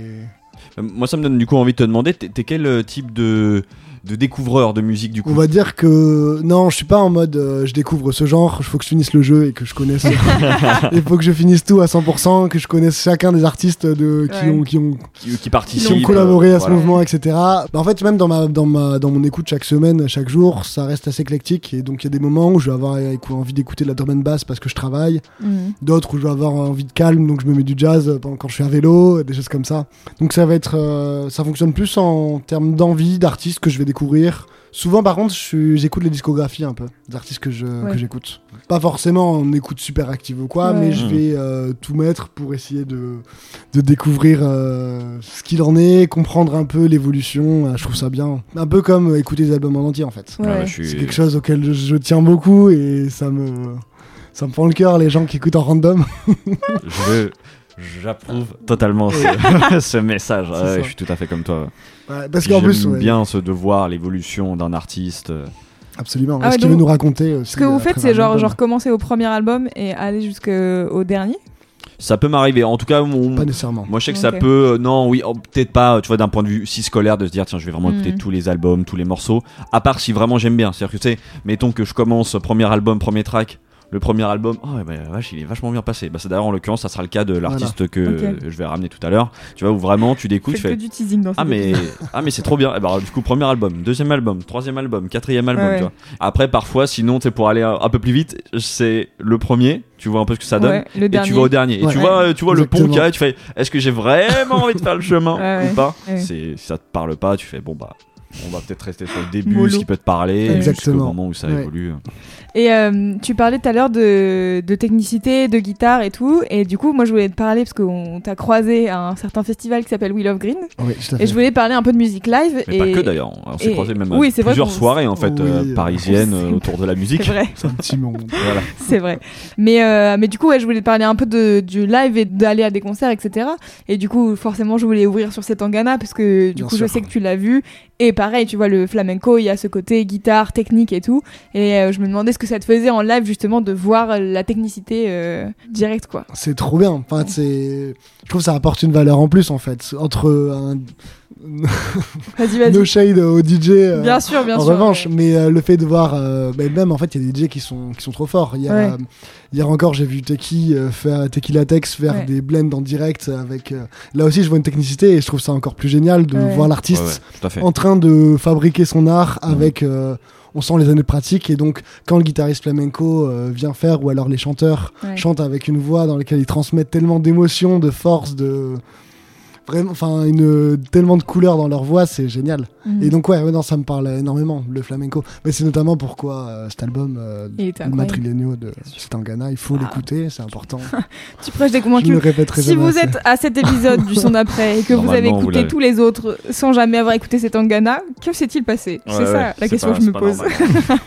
Euh, Moi, ça me donne du coup envie de te demander, t'es quel type de, de découvreur de musique du coup On va dire que non, je suis pas en mode euh, je découvre ce genre, il faut que je finisse le jeu et que je connaisse. Il faut que je finisse tout à 100%, que je connaisse chacun des artistes de, qui, Ouais. ont, qui, ont, qui, qui qui participent ont collaboré euh, à ce voilà. mouvement, etc. Bah, en fait, même dans, ma, dans, ma, dans mon écoute chaque semaine, chaque jour, ça reste assez éclectique. Et donc, il y a des moments où je vais avoir envie d'écouter de la drum and bass parce que je travaille. Mhm. D'autres où je vais avoir envie de calme, donc je me mets du jazz pendant quand je suis à vélo, des choses comme ça. Donc ça va être, euh, ça fonctionne plus en termes d'envie d'artistes que je vais découvrir. Souvent, par contre, j'écoute les discographies un peu des artistes que je Ouais. que j'écoute. Pas forcément en écoute super active ou quoi, Ouais. mais je Mhm. vais euh, tout mettre pour essayer de de découvrir euh, ce qu'il en est, comprendre un peu l'évolution. Euh, Je trouve ça bien, un peu comme écouter des albums en entier en fait. Ouais. Ah, suis- C'est quelque chose auquel je, je tiens beaucoup et ça me ça me prend le cœur les gens qui écoutent en random. je vais, J'approuve totalement ce, ce message. Ouais, je suis tout à fait comme toi. Ouais, parce qu'en plus, J'aime ouais, bien ce de voir l'évolution d'un artiste. absolument. Ah ce qu'il donc- veut nous raconter aussi. Ce que vous à faites, c'est genre, genre commencer au premier album et aller jusqu'au dernier? Ça peut m'arriver. En tout cas, mon- Pas nécessairement. moi je sais que ça peut. euh, non, oui, oh, peut-être pas. Tu vois, d'un point de vue si scolaire, de se dire tiens, je vais vraiment écouter Mhm. tous les albums, tous les morceaux. À part si vraiment j'aime bien. C'est-à-dire que tu sais, mettons que je commence premier album, premier track. Le premier album, oh ouais, bah, vache, il est vachement bien passé. Bah, c'est d'ailleurs en l'occurrence, ça sera le cas de l'artiste que je vais ramener tout à l'heure. Tu vois, où vraiment tu découvres, tu fais que du teasing dans Ah mais, ah mais c'est trop bien. Et bah, du coup premier album, deuxième album, troisième album, quatrième album. Ouais, ouais. Tu vois. Après parfois sinon tu sais pour aller un, un peu plus vite, c'est le premier, tu vois un peu ce que ça donne. Ouais, le Et dernier. tu vas au dernier. Et tu vois, euh, tu vois le pont qu'il y a, tu fais est-ce que j'ai vraiment envie de faire le chemin ou pas Si ça te parle pas, tu fais bon bah on va peut-être rester sur le début, Mollo. ce qui peut te parler, jusqu'au moment où ça Ouais. évolue. Et euh, tu parlais tout à l'heure de, de technicité, de guitare et tout. Et du coup, moi, je voulais te parler parce qu'on t'a croisé à un certain festival qui s'appelle Wheel of Green. Oui, tout à fait. Et je voulais parler un peu de musique live. Mais et... pas que d'ailleurs, on s'est croisé même oui, à plusieurs soirées en fait Oui, euh, parisiennes euh, autour de la musique. C'est vrai, C'est un petit monde. Voilà. c'est vrai. Mais, euh, mais du coup, ouais, je voulais te parler un peu de, du live et d'aller à des concerts, etc. Et du coup, forcément, je voulais ouvrir sur cet Tangana parce que du Bien coup, je sais que tu l'as vu. Et pareil, tu vois, le flamenco, il y a ce côté guitare, technique et tout. Et euh, je me demandais ce que ça te faisait en live, justement, de voir la technicité euh, directe, quoi. C'est trop bien. Enfin, c'est. Je trouve que ça apporte une valeur en plus en fait entre un Vas-y, vas-y. no shade au DJ. euh, Bien sûr, bien en sûr. revanche, ouais. mais euh, le fait de voir, euh, bah, même en fait, il y a des DJ qui sont qui sont trop forts. Il y a, Ouais. hier encore, j'ai vu Teki euh, faire Teki Latex faire Ouais. des blends en direct avec. euh, là aussi, je vois une technicité et je trouve ça encore plus génial de Ouais. voir l'artiste en train de fabriquer son art avec. euh, on sent les années de pratique et donc quand le guitariste flamenco euh, vient faire ou alors les chanteurs Ouais. chantent avec une voix dans laquelle ils transmettent tellement d'émotions, de force, de vraiment, enfin une tellement de couleurs dans leur voix, c'est génial. Mhm. Et donc ouais, ouais, non, ça me parle énormément le flamenco. Mais c'est notamment pourquoi euh, cet album, euh, le. Matrilenio de Stangana, il faut Ah. l'écouter, c'est important. Tu prêches des Je le convaincus. répéterai Si vous assez. êtes à cet épisode du son d'après et que vous avez vous écouté tous les autres sans jamais avoir écouté cet Tangana, que s'est-il passé? Ouais, C'est ouais, ça la question pas- que je me pose. normal.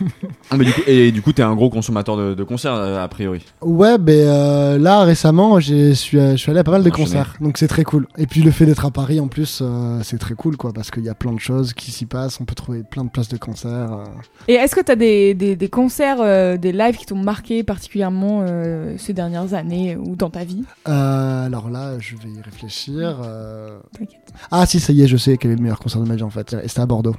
Ah, mais du coup, et du coup, t'es un gros consommateur de, de concerts euh, a priori. Ouais, ben euh, là récemment, j'ai- je suis, euh, je suis allé à pas mal de concerts, donc c'est très cool. Et puis le fait d'être à Paris en plus, euh, c'est très cool quoi, parce qu'il y a plein de choses qui s'y passent. On peut trouver plein de places de concert. euh. Et est-ce que tu as des, des, des concerts, euh, des lives qui t'ont marqué particulièrement euh, ces dernières années ou dans ta vie? Euh, alors là, je vais y réfléchir. euh. T'inquiète. Ah si, ça y est, je sais quel est le meilleur concert de ma vie en fait. Et c'était à Bordeaux.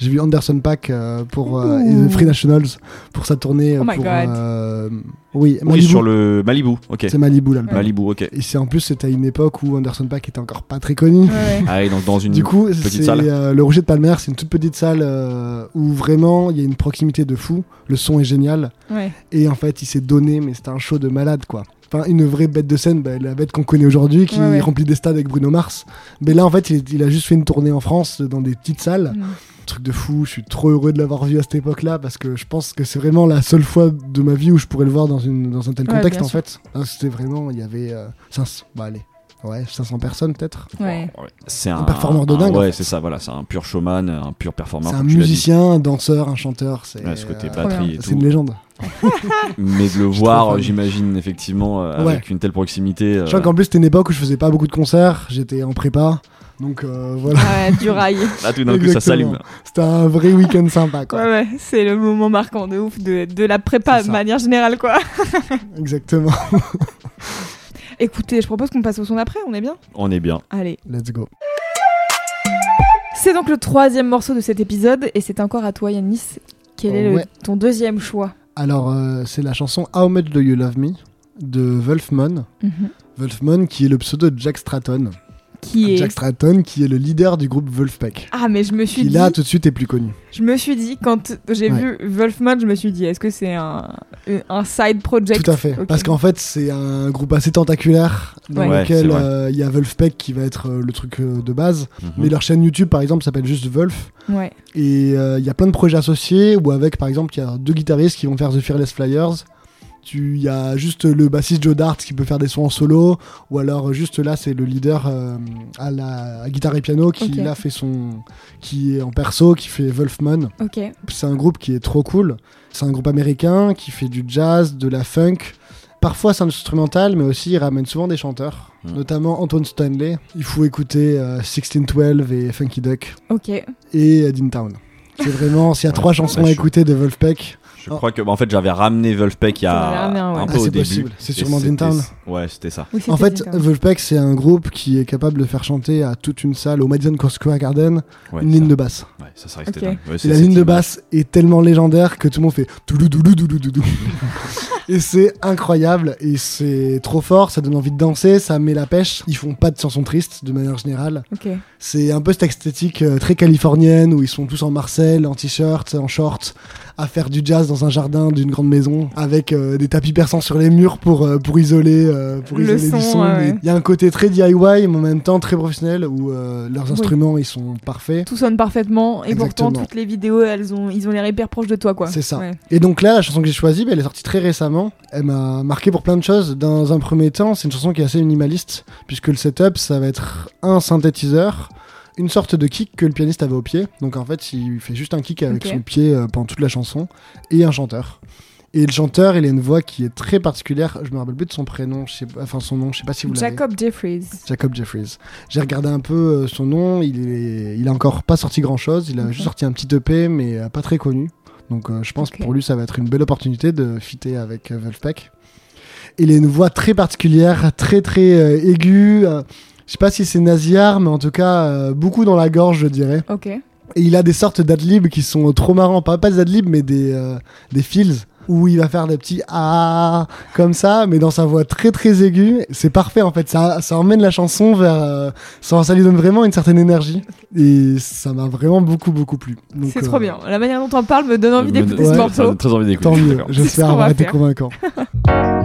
J'ai vu Anderson Pack euh, pour euh, Free Nationals pour sa tournée. euh, Oh my pour, God. euh, oui, Oui, Malibu. sur le Malibu. Ok. C'est Malibu l'album. Malibu, ok. Et c'est en plus c'était à une époque où Anderson Pack était encore pas très connu. Ouais. Ah, et donc dans une Du coup, petite c'est salle. euh, le Rouget de Palmer, c'est une toute petite salle euh, où vraiment il y a une proximité de fou. Le son est génial ouais. et en fait il s'est donné, mais c'était un show de malade quoi. Enfin, une vraie bête de scène, bah, la bête qu'on connaît aujourd'hui, qui Ouais, ouais. remplit des stades avec Bruno Mars. Mais là, en fait, il, il a juste fait une tournée en France, dans des petites salles. Mm. Truc de fou, je suis trop heureux de l'avoir vu à cette époque-là, parce que je pense que c'est vraiment la seule fois de ma vie où je pourrais le voir dans, une, dans un tel contexte, en sûr. fait. Ah, C'était vraiment, il y avait euh, 500, bah, allez, ouais, 500 personnes peut-être. Ouais. C'est un, performeur de dingue, en Ouais, fait. c'est ça, voilà. C'est un pur showman, un pur performeur. C'est un musicien, un danseur, un chanteur. C'est Ouais, ce côté euh, batterie c'est une légende. Mais de le voir, euh, j'imagine, effectivement, euh, Ouais. avec une telle proximité. euh, Je crois qu'en plus, c'était une époque où je faisais pas beaucoup de concerts, j'étais en prépa. Donc euh, voilà, Ouais, du rail. Là, tout d'un coup, ça Exactement. s'allume. c'était un vrai week-end sympa, quoi. Ouais, ouais, c'est le moment marquant de ouf de, de la prépa de manière générale, quoi. Exactement. Écoutez, je propose qu'on passe au son d'après, on est bien? On est bien. Allez. Let's go. C'est donc le troisième morceau de cet épisode et c'est encore à toi, Yanis. Quel est le- ton deuxième choix? Alors, euh, c'est la chanson How Much Do You Love Me de Wolfman. Wolfman qui est le pseudo de Jack Stratton. Qui est Jack Stratton qui est le leader du groupe Wolfpack. Ah, mais je me suis Qui dit, là tout de suite est plus connu. je me suis dit quand j'ai Ouais. vu Wolfman, je me suis dit, est-ce que c'est un, un side project? Tout à fait. Parce qu'en fait, c'est un groupe assez tentaculaire dans Ouais. Lequel euh, il y a Wolfpack qui va être euh, le truc euh, de base. Mhm. Mais leur chaîne YouTube, par exemple, s'appelle juste Wolf. Ouais. Et euh, il y a plein de projets associés où avec, par exemple, il y a deux guitaristes qui vont faire The Fearless Flyers. Tu- Il y a juste le bassiste Joe Dart qui peut faire des sons en solo, ou alors euh, juste là c'est le leader euh, à la à guitare et piano qui là fait son, qui est en perso, qui fait Wolfman. Ok. C'est un groupe qui est trop cool. C'est un groupe américain qui fait du jazz, de la funk, Parfois c'est instrumental, mais aussi il ramène souvent des chanteurs, Mm. notamment Antoine Stanley. Il faut écouter euh, 1612 et Funky Duck Ok. et euh, Town. C'est vraiment, s'il y a Ouais, trois chansons à écouter de Wolfpack, Je crois que bah, en fait j'avais ramené Wolfpack il y a ramené un, ouais. peu Ah, au c'est début. possible. C'est c'était- Dintown. Ouais, c'était ça. Oui, En fait. Wolfpack, c'est un groupe qui est capable de faire chanter à toute une salle, au Madison Square Garden, Ouais, une ça, ligne de basse. ouais, ça, ça dingue. Ouais, Et la ligne de basse est tellement légendaire que tout le monde fait doudou doudou doudou doudou. et c'est incroyable et c'est trop fort, ça donne envie de danser, ça met la pêche. Ils font pas de chansons tristes de manière générale. Ok. C'est un peu cette esthétique euh, très californienne où ils sont tous en Marcel, en t-shirt, en short, à faire du jazz dans un jardin d'une grande maison avec euh, des tapis persans sur les murs pour, euh, pour isoler, euh, pour Le isoler du son, son. ouais, Mais ouais. Il y a un côté très DIY mais en même temps très professionnel où leurs Oui. instruments ils sont parfaits. Tout sonne parfaitement et pourtant toutes les vidéos elles ont ils ont l'air hyper proches de toi quoi. C'est ça. Ouais. Et donc là, la chanson que j'ai choisie, bah, elle est sortie très récemment. Elle m'a marqué pour plein de choses. Dans un premier temps, c'est une chanson qui est assez minimaliste, puisque le setup, ça va être un synthétiseur, une sorte de kick que le pianiste avait au pied. Donc en fait, il fait juste un kick avec son pied euh, pendant toute la chanson, et un chanteur. Et le chanteur, il a une voix qui est très particulière. Je me rappelle plus de son prénom, je sais pas, enfin son nom, je sais pas si vous l'avez. Jacob Jeffries. Jacob Jeffries. J'ai regardé un peu euh, son nom, il est, il a encore pas sorti grand chose, il a juste sorti un petit EP mais euh, pas très connu. Donc euh, je pense que pour lui ça va être une belle opportunité de fitter avec euh, Wolfpack. Il a une voix très particulière, très très euh, aiguë. Euh, je sais pas si c'est nasillard, mais en tout cas euh, beaucoup dans la gorge je dirais. Ok. Et il a des sortes d'adlibs qui sont trop marrants, pas, pas des adlibs mais des, euh, des feels où il va faire des petits ah comme ça, mais dans sa voix très très aiguë. C'est parfait en fait, ça, ça emmène la chanson vers. euh, ça, ça lui donne vraiment une certaine énergie et ça m'a vraiment beaucoup beaucoup plu. C'est euh, trop bien. La manière dont t'en parles me donne envie d'écouter ouais, ce ça morceau. très envie d'écouter. Tant je suis mieux, j'espère avoir été convaincant.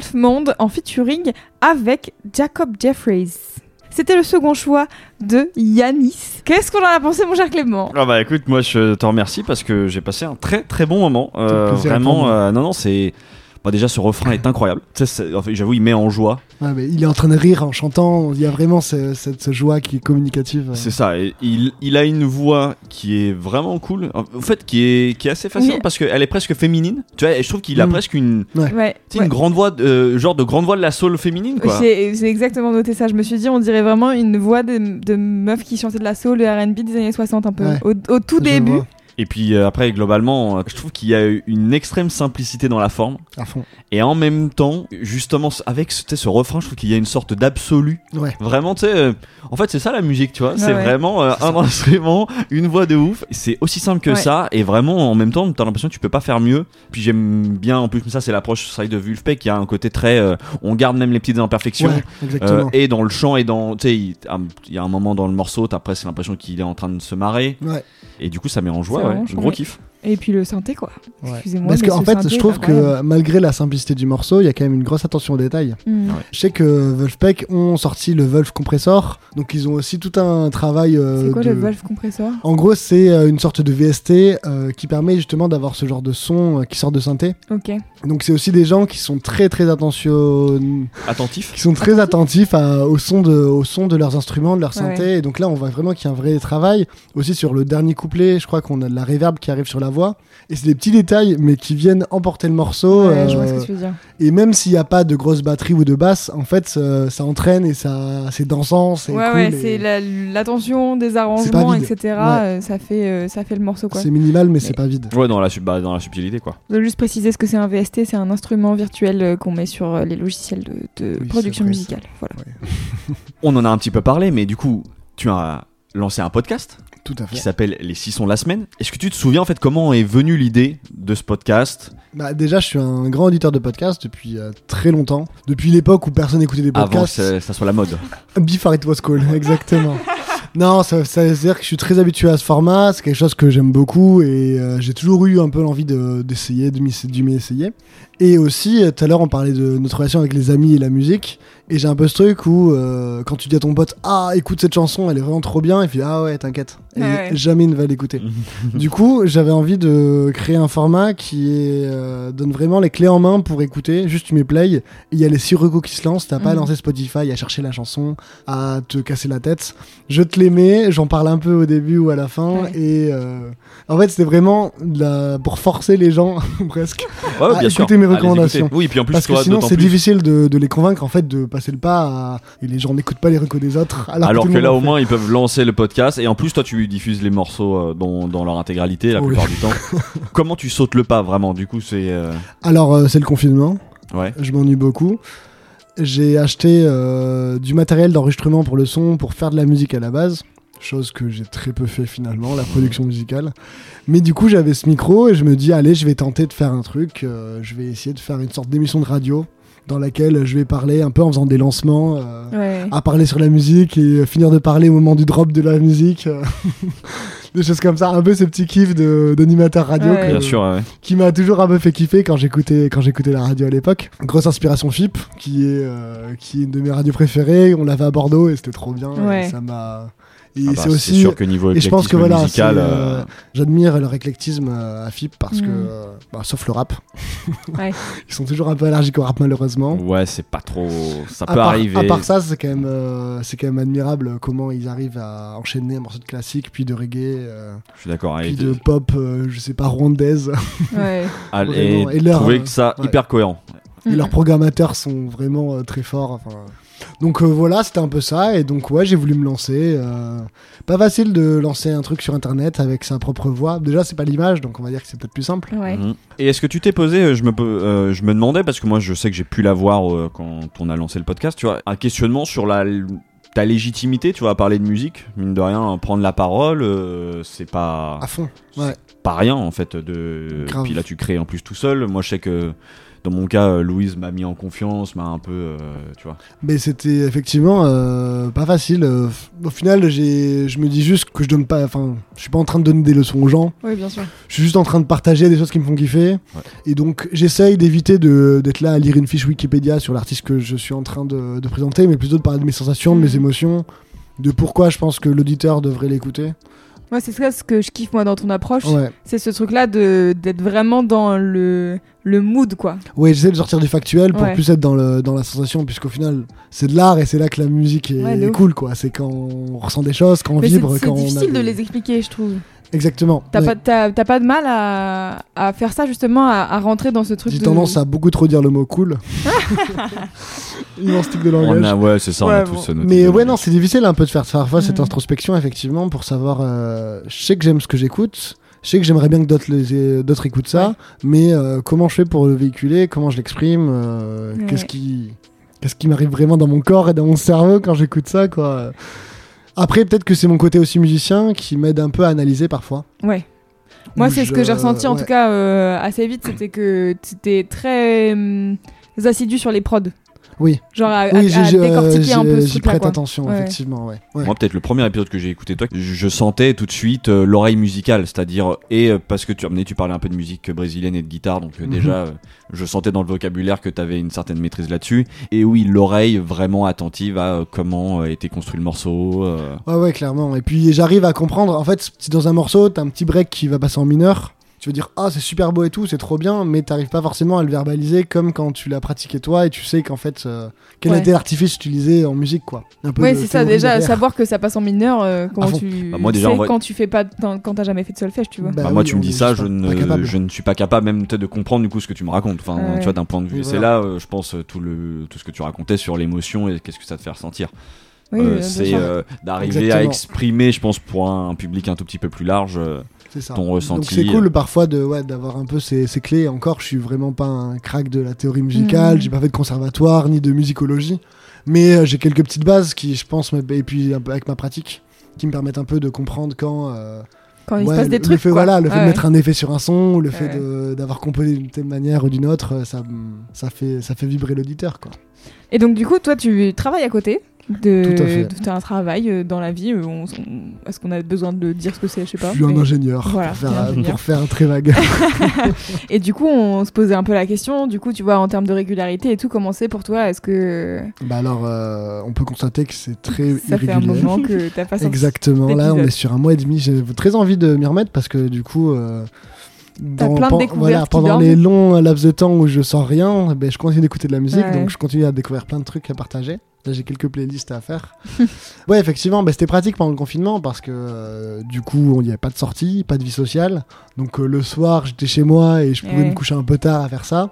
de Wolfmond en featuring avec Jacob Jeffries. C'était le second choix de Yanis. Qu'est-ce qu'on en a pensé, mon cher Clément? Ah bah écoute, moi je te remercie parce que j'ai passé un très très bon moment. Euh, vraiment, euh, non non, c'est bah, déjà ce refrain est incroyable. Enfin, j'avoue, il met en joie. Ouais, mais il est en train de rire en chantant. Il y a vraiment ce- cette ce joie qui est communicative. C'est ça. Et il, il a une voix qui est vraiment cool. En fait, qui est qui est assez fascinante Oui. parce qu'elle est presque féminine. Tu vois, et je trouve qu'il a Mm. presque une Ouais. tu sais, ouais. une grande voix, de- euh, genre de grande voix de la soul féminine quoi. J'ai j'ai exactement noté ça. Je me suis dit, on dirait vraiment une voix de, de meuf qui chantait de la soul, le RB des années 60, un peu. Ouais. Au, au tout Je début. vois, Et puis euh, après, globalement, euh, je trouve qu'il y a une extrême simplicité dans la forme. à fond. Et en même temps, justement, avec ce, refrain, je trouve qu'il y a une sorte d'absolu. Ouais. Vraiment, tu sais, euh, en fait, c'est ça la musique, tu vois. c'est ouais. vraiment euh, un instrument, une voix de ouf. C'est aussi simple que Ouais. ça. Et vraiment, en même temps, t'as l'impression que tu peux pas faire mieux. Puis j'aime bien, en plus, ça, c'est l'approche side de Vulfpeck, qui a un côté très. euh, on garde même les petites imperfections. Euh, et dans le chant et dans tu sais il il y a un moment dans le morceau t'as presque l'impression qu'il est en train de se marrer Ouais. et du coup ça met en joie Ouais. gros kiff Et puis le synthé, quoi. Ouais. Excusez-moi. Parce qu'en fait, synthé je trouve que malgré la simplicité du morceau, il y a quand même une grosse attention aux détails. Mm. Je sais que Wolfpack ont sorti le Wolf Compressor, donc ils ont aussi tout un travail. euh, C'est quoi de- le valve compressor? En gros, c'est euh, une sorte de VST euh, qui permet justement d'avoir ce genre de son euh, qui sort de synthé. Ok. Donc c'est aussi des gens qui sont très très attentionnés, Attentif. qui sont très attentifs à- au son de au son de leurs instruments, de leur Ouais, synthé. Et donc là, on voit vraiment qu'il y a un vrai travail. Aussi sur le dernier couplet, je crois qu'on a de la reverb qui arrive sur la voix. Et c'est des petits détails, mais qui viennent emporter le morceau. Ouais, je vois ce euh, que tu veux dire. et même s'il n'y a pas de grosse batterie ou de basse, en fait, ça, ça entraîne et ça, c'est dansant, c'est Ouais, cool. ouais, et c'est la- l'attention des arrangements, etc. Ouais. euh, ça, fait, euh, ça fait le morceau, quoi. C'est minimal, mais, Mais- c'est pas vide. Ouais, dans la, sub- bah, dans la subtilité, quoi. Je veux juste préciser ce que c'est un VST, c'est un instrument virtuel qu'on met sur les logiciels de, de Oui, production musicale. Voilà. On en a un petit peu parlé, mais du coup, tu as lancé un podcast Tout à qui s'appelle Les 6 sons de la semaine. Est-ce que tu te souviens en fait comment est venue l'idée de ce podcast? Bah, déjà, je suis un grand auditeur de podcasts depuis euh, très longtemps. Depuis l'époque où personne n'écoutait des avant que podcasts. ça, ça soit la mode Before it was cool, exactement. non, ça, ça veut dire que je suis très habitué à ce format. C'est quelque chose que j'aime beaucoup et euh, j'ai toujours eu un peu l'envie de- d'essayer, de, m'y- de m'y essayer. Et aussi, euh, tout à l'heure, on parlait de notre relation avec les amis et la musique. Et j'ai un peu ce truc où, euh, quand tu dis à ton pote, ah, écoute cette chanson, elle est vraiment trop bien, et puis, ah ouais, t'inquiète. Et Ouais. jamais il ne va l'écouter. du coup, j'avais envie de créer un format qui est, euh, donne vraiment les clés en main pour écouter. Juste, tu mets play, il y a les six recos qui se lancent. T'as pas à Mhm. lancer Spotify, à chercher la chanson, à te casser la tête. Je te les mets, j'en parle un peu au début ou à la fin. Ouais. Et euh, en fait, c'était vraiment la- pour forcer les gens, presque. Ouais, Ah, écoutez mes À recommandations. écouter. Oui, puis en plus, Parce que sinon, c'est plus- difficile de, de les convaincre en fait de passer le pas à- et les gens n'écoutent pas les recos des autres. Alors, que là, au moins, ils peuvent lancer le podcast. Et en plus, toi, tu diffuses les morceaux euh, dans, dans leur intégralité la Oui. plupart du temps. Comment tu sautes le pas vraiment? Du coup, c'est. euh, Alors, euh, c'est le confinement. Ouais. Je m'ennuie beaucoup. J'ai acheté euh, du matériel d'enregistrement pour le son pour faire de la musique à la base. Chose que j'ai très peu fait finalement, la production musicale. Mais du coup, j'avais ce micro et je me dis, allez, je vais tenter de faire un truc. euh, je vais essayer de faire une sorte d'émission de radio dans laquelle je vais parler un peu en faisant des lancements. euh, Ouais. à parler sur la musique et finir de parler au moment du drop de la musique. euh, des choses comme ça, un peu ce petit kiff d'animateur radio Ouais. que- Bien sûr, ouais. qui m'a toujours un peu fait kiffer quand j'écoutais quand j'écoutais la radio à l'époque. Grosse inspiration FIP qui est euh, qui est une de mes radios préférées. On l'avait à Bordeaux et c'était trop bien. Ça m'a et Ah bah, c'est aussi sûr que niveau et je pense que voilà, euh, euh, j'admire leur éclectisme euh, à FIP parce Mm. que euh, bah, sauf le rap. Ouais. Ils sont toujours un peu allergiques au rap malheureusement. ouais, c'est pas trop. Ça À peut part, arriver. à part ça, c'est quand même euh, c'est quand même admirable comment ils arrivent à enchaîner un morceau de classique puis de reggae euh, Je suis d'accord. puis de pop, euh, je sais pas rwandaise. Ouais. et Et leur, trouver euh, que ça ouais. hyper cohérent. et Mm. leurs programmateurs sont vraiment euh, très forts. Enfin, donc euh, voilà, c'était un peu ça. Et donc ouais, j'ai voulu me lancer. euh, pas facile de lancer un truc sur Internet avec sa propre voix. Déjà, c'est pas l'image, donc on va dire que c'est peut-être plus simple. Ouais. Mhm. Et est-ce que tu t'es posé, euh, je me, euh, je me demandais, parce que moi je sais que j'ai pu l'avoir euh, quand on a lancé le podcast, tu vois, un questionnement sur la, ta légitimité, tu vois, à parler de musique, mine de rien, prendre la parole, euh, c'est pas, À fond. Ouais. pas rien en fait. De... Grave. Puis là tu crées en plus tout seul. Moi je sais que dans mon cas, euh, Louise m'a mis en confiance, m'a un peu, euh, tu vois. Mais c'était effectivement euh, pas facile. Au final, j'ai, je me dis juste que je donne pas. Enfin, je suis pas en train de donner des leçons aux gens. Oui, bien sûr. Je suis juste en train de partager des choses qui me font kiffer. Et donc, j'essaye d'éviter de, d'être là à lire une fiche Wikipédia sur l'artiste que je suis en train de, de présenter, mais plutôt de parler de mes sensations, de mes Mhm. émotions, de pourquoi je pense que l'auditeur devrait l'écouter. Moi, c'est ça ce que je kiffe moi dans ton approche. Ouais. C'est ce truc-là de d'être vraiment dans le le mood, quoi. Ouais, j'essaie de sortir du factuel pour Ouais. plus être dans, le, dans la sensation, puisqu'au final, c'est de l'art et c'est là que la musique est, Ouais, cool, quoi. C'est quand on ressent des choses, quand on Mais vibre, c'est quand on a difficile de des- les expliquer, je trouve. Exactement. T'as Ouais. pas, de mal à, à faire ça justement, à, à rentrer dans ce truc J'ai de... tendance à beaucoup trop dire le mot cool. Immense tic de langage. On a, ouais, c'est ça, on a Ouais, tous bon. noté Mais ouais, non, c'est difficile un peu de faire parfois cette Mhm. introspection, effectivement, pour savoir. euh, je sais que j'aime ce que j'écoute. Je sais que j'aimerais bien que d'autres les- d'autres écoutent ça, Ouais. mais euh, comment je fais pour le véhiculer? Comment je l'exprime? Euh, Ouais. Qu'est-ce qui, qu'est-ce qui m'arrive vraiment dans mon corps et dans mon cerveau quand j'écoute ça, quoi? Après, peut-être que c'est mon côté aussi musicien qui m'aide un peu à analyser parfois. Ouais. Moi, c'est ce que j'ai ressenti en ouais. tout cas euh, assez vite, c'était que t'étais très hum, assidu sur les prods. Oui. Genre à, oui, euh, décortiquer un peu j'y truc-là, prête quoi. attention, Ouais. effectivement, ouais. Ouais. Moi, peut-être le premier épisode que j'ai écouté toi, je, je sentais tout de suite euh, l'oreille musicale, c'est-à-dire et euh, parce que tu amenais, tu parlais un peu de musique brésilienne et de guitare, donc euh, Mhm. déjà, euh, je sentais dans le vocabulaire que tu avais une certaine maîtrise là-dessus. Et oui, l'oreille vraiment attentive à euh, comment euh, était construit le morceau. euh. Ouais, ouais, clairement. Et puis j'arrive à comprendre. En fait, si dans un morceau, t'as un petit break qui va passer en mineur, tu vas dire ah c'est super beau et tout, c'est trop bien, mais t'arrives pas forcément à le verbaliser comme quand tu l'as pratiqué toi et tu sais qu'en fait euh, quel Ouais. était l'artifice utilisé en musique quoi. Un peu Ouais, c'est ça, déjà, savoir que ça passe en mineur, euh, comment fond. tu Bah, moi, déjà, sais en vrai- quand tu fais pas, quand t'as jamais fait de solfège, tu vois. Bah Bah, moi, oui, tu me on dis ça, je ne, je ne suis pas capable même peut-être de comprendre du coup ce que tu me racontes. Enfin, Ouais. tu vois, d'un point de vue. C'est là, euh, je pense, euh, tout le tout ce que tu racontais sur l'émotion et qu'est-ce que ça te fait ressentir. Oui, Euh, euh, c'est euh, d'arriver à exprimer, je pense, pour un, un public un tout petit peu plus large. C'est ça. ton Donc c'est cool euh. parfois de ouais, d'avoir un peu ces, ces clés. Encore, je suis vraiment pas un crack de la théorie musicale, Mhm. j'ai pas fait de conservatoire ni de musicologie, mais euh, j'ai quelques petites bases qui, je pense, et puis un peu avec ma pratique, qui me permettent un peu de comprendre quand. euh, Quand il se passe des le trucs. fait, quoi. voilà, le fait Ouais, de mettre un effet sur un son, ou le Ouais. fait d'avoir composé d'une telle manière ou d'une autre, euh, ça, ça, fait, ça fait vibrer l'auditeur. quoi. Et donc, du coup, toi, tu travailles à côté de, de- un travail euh, dans la vie. euh, on- on- Est-ce qu'on a besoin de dire ce que c'est Je sais pas. Je suis un ingénieur, Voilà, pour, faire, t'es ingénieur. pour faire un très vague. Et du coup, on se posait un peu la question. Du coup, tu vois, en termes de régularité et tout, comment c'est pour toi Est-ce que bah alors, euh, on peut constater que c'est très ça fait un moment que t'as pas Exactement, là on est sur un mois et demi. J'ai très envie de m'y remettre parce que du coup, euh, T'as plein de découvertes voilà, pendant les longs laps de temps où je sors rien, ben, je continue d'écouter de la musique, Ouais. donc je continue à découvrir plein de trucs à partager. Là j'ai quelques playlists à faire. ouais, effectivement, ben, c'était pratique pendant le confinement parce que euh, du coup, il n'y avait pas de sortie, pas de vie sociale. Donc euh, le soir, j'étais chez moi et je pouvais Ouais. me coucher un peu tard à faire ça.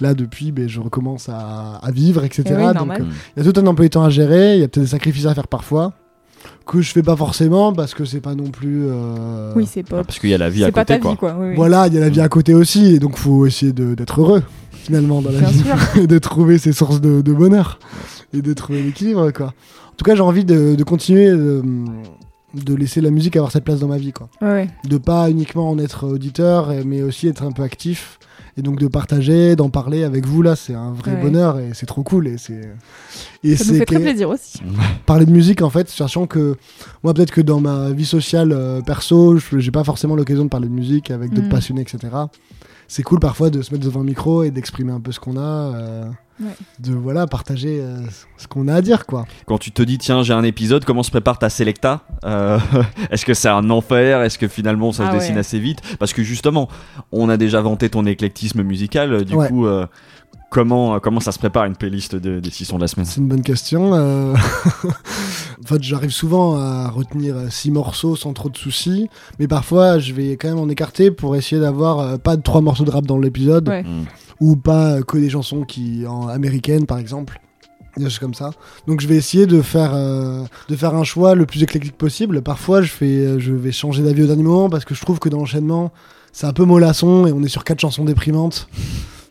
Là, depuis, ben, je recommence à, à vivre, etc. Eh oui, donc, normal. euh, il y a tout un emploi du temps à gérer, il y a peut-être des sacrifices à faire parfois, que je fais pas forcément parce que c'est pas non plus. euh, Oui, c'est pas. parce qu'il y a la vie à pas côté, ta quoi. vie, quoi. oui, oui. Voilà, il y a la vie à côté aussi, et donc faut essayer d'être heureux finalement dans la Bien vie, sûr. et de trouver ses sources de, de bonheur et de trouver l'équilibre quoi. En tout cas, j'ai envie de, de continuer de, de laisser la musique avoir cette place dans ma vie quoi. Ouais. De pas uniquement en être auditeur, et- mais aussi être un peu actif. Et donc de partager, d'en parler avec vous là, c'est un vrai Ouais. bonheur et c'est trop cool et c'est et Ça nous fait très plaisir aussi. parler de musique en fait, sachant que moi peut-être que dans ma vie sociale euh, perso, je- j'ai pas forcément l'occasion de parler de musique avec d'autres Mm. passionnés, etc. C'est cool parfois de se mettre devant un micro et d'exprimer un peu ce qu'on a, euh, Ouais. de voilà partager euh, ce qu'on a à dire quoi. Quand tu te dis, tiens, j'ai un épisode, comment se prépare ta Selecta Euh, Est-ce que c'est un enfer Est-ce que finalement ça se Ah dessine ouais. assez vite? Parce que justement, on a déjà vanté ton éclectisme musical, du Ouais. coup, euh, comment, comment ça se prépare une playlist de, des six sons de la semaine C'est une bonne question. euh. en fait, j'arrive souvent à retenir euh, six morceaux sans trop de soucis, mais parfois je vais quand même en écarter pour essayer d'avoir euh, pas de trois morceaux de rap dans l'épisode. Ouais. Mm. ou pas euh, que des chansons qui en américaines par exemple des choses comme ça donc je vais essayer de faire euh, de faire un choix le plus éclectique possible parfois je fais euh, je vais changer d'avis au dernier moment parce que je trouve que dans l'enchaînement c'est un peu mollasson et on est sur quatre chansons déprimantes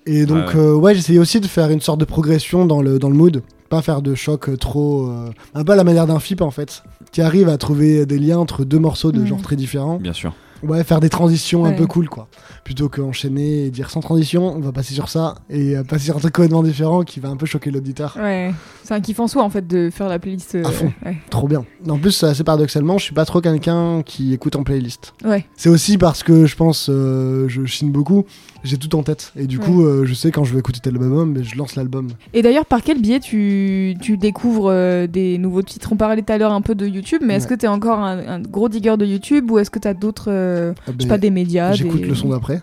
et donc Ouais, ouais. euh, ouais, j'essaye aussi de faire une sorte de progression dans le dans le mood pas faire de choc euh, trop euh, un peu à la manière d'un FIP en fait qui arrive à trouver des liens entre deux morceaux de Mhm. genres très différents Bien sûr. Ouais, faire des transitions un peu cool, quoi. Plutôt qu'enchaîner et dire sans transition, on va passer sur ça et euh, passer sur un truc complètement différent qui va un peu choquer l'auditeur. Ouais. C'est un kiff en soi en fait de faire la playlist. euh, À fond. Ouais. Trop bien. En plus, assez paradoxalement, je suis pas trop quelqu'un qui écoute en playlist. Ouais. C'est aussi parce que je pense, euh, je chine beaucoup, j'ai tout en tête. Et du Ouais. coup, euh, je sais quand je vais écouter tel album, mais je lance l'album. Et d'ailleurs, par quel biais tu, tu découvres euh, des nouveaux titres? On parlait tout à l'heure un peu de YouTube, mais est-ce que tu es encore un, un gros digger de YouTube ou est-ce que tu as d'autres, euh, Ah je sais ben, pas, des médias J'écoute des- le son d'après,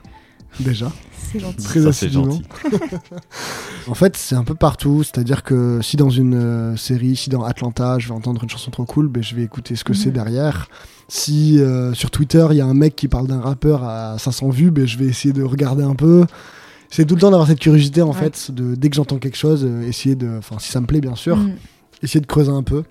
déjà. C'est gentil. Très Ça, gentil. En fait, c'est un peu partout. C'est-à-dire que si dans une euh, série, si dans Atlanta, je vais entendre une chanson trop cool, ben, je vais écouter ce que c'est Mhm. derrière. Si euh, sur Twitter, il y a un mec qui parle d'un rappeur à 500 vues, ben, je vais essayer de regarder un peu. C'est tout le temps d'avoir cette curiosité, en Ouais. fait, de dès que j'entends quelque chose, euh, essayer de. Enfin, si ça me plaît, bien sûr, Mm. essayer de creuser un peu.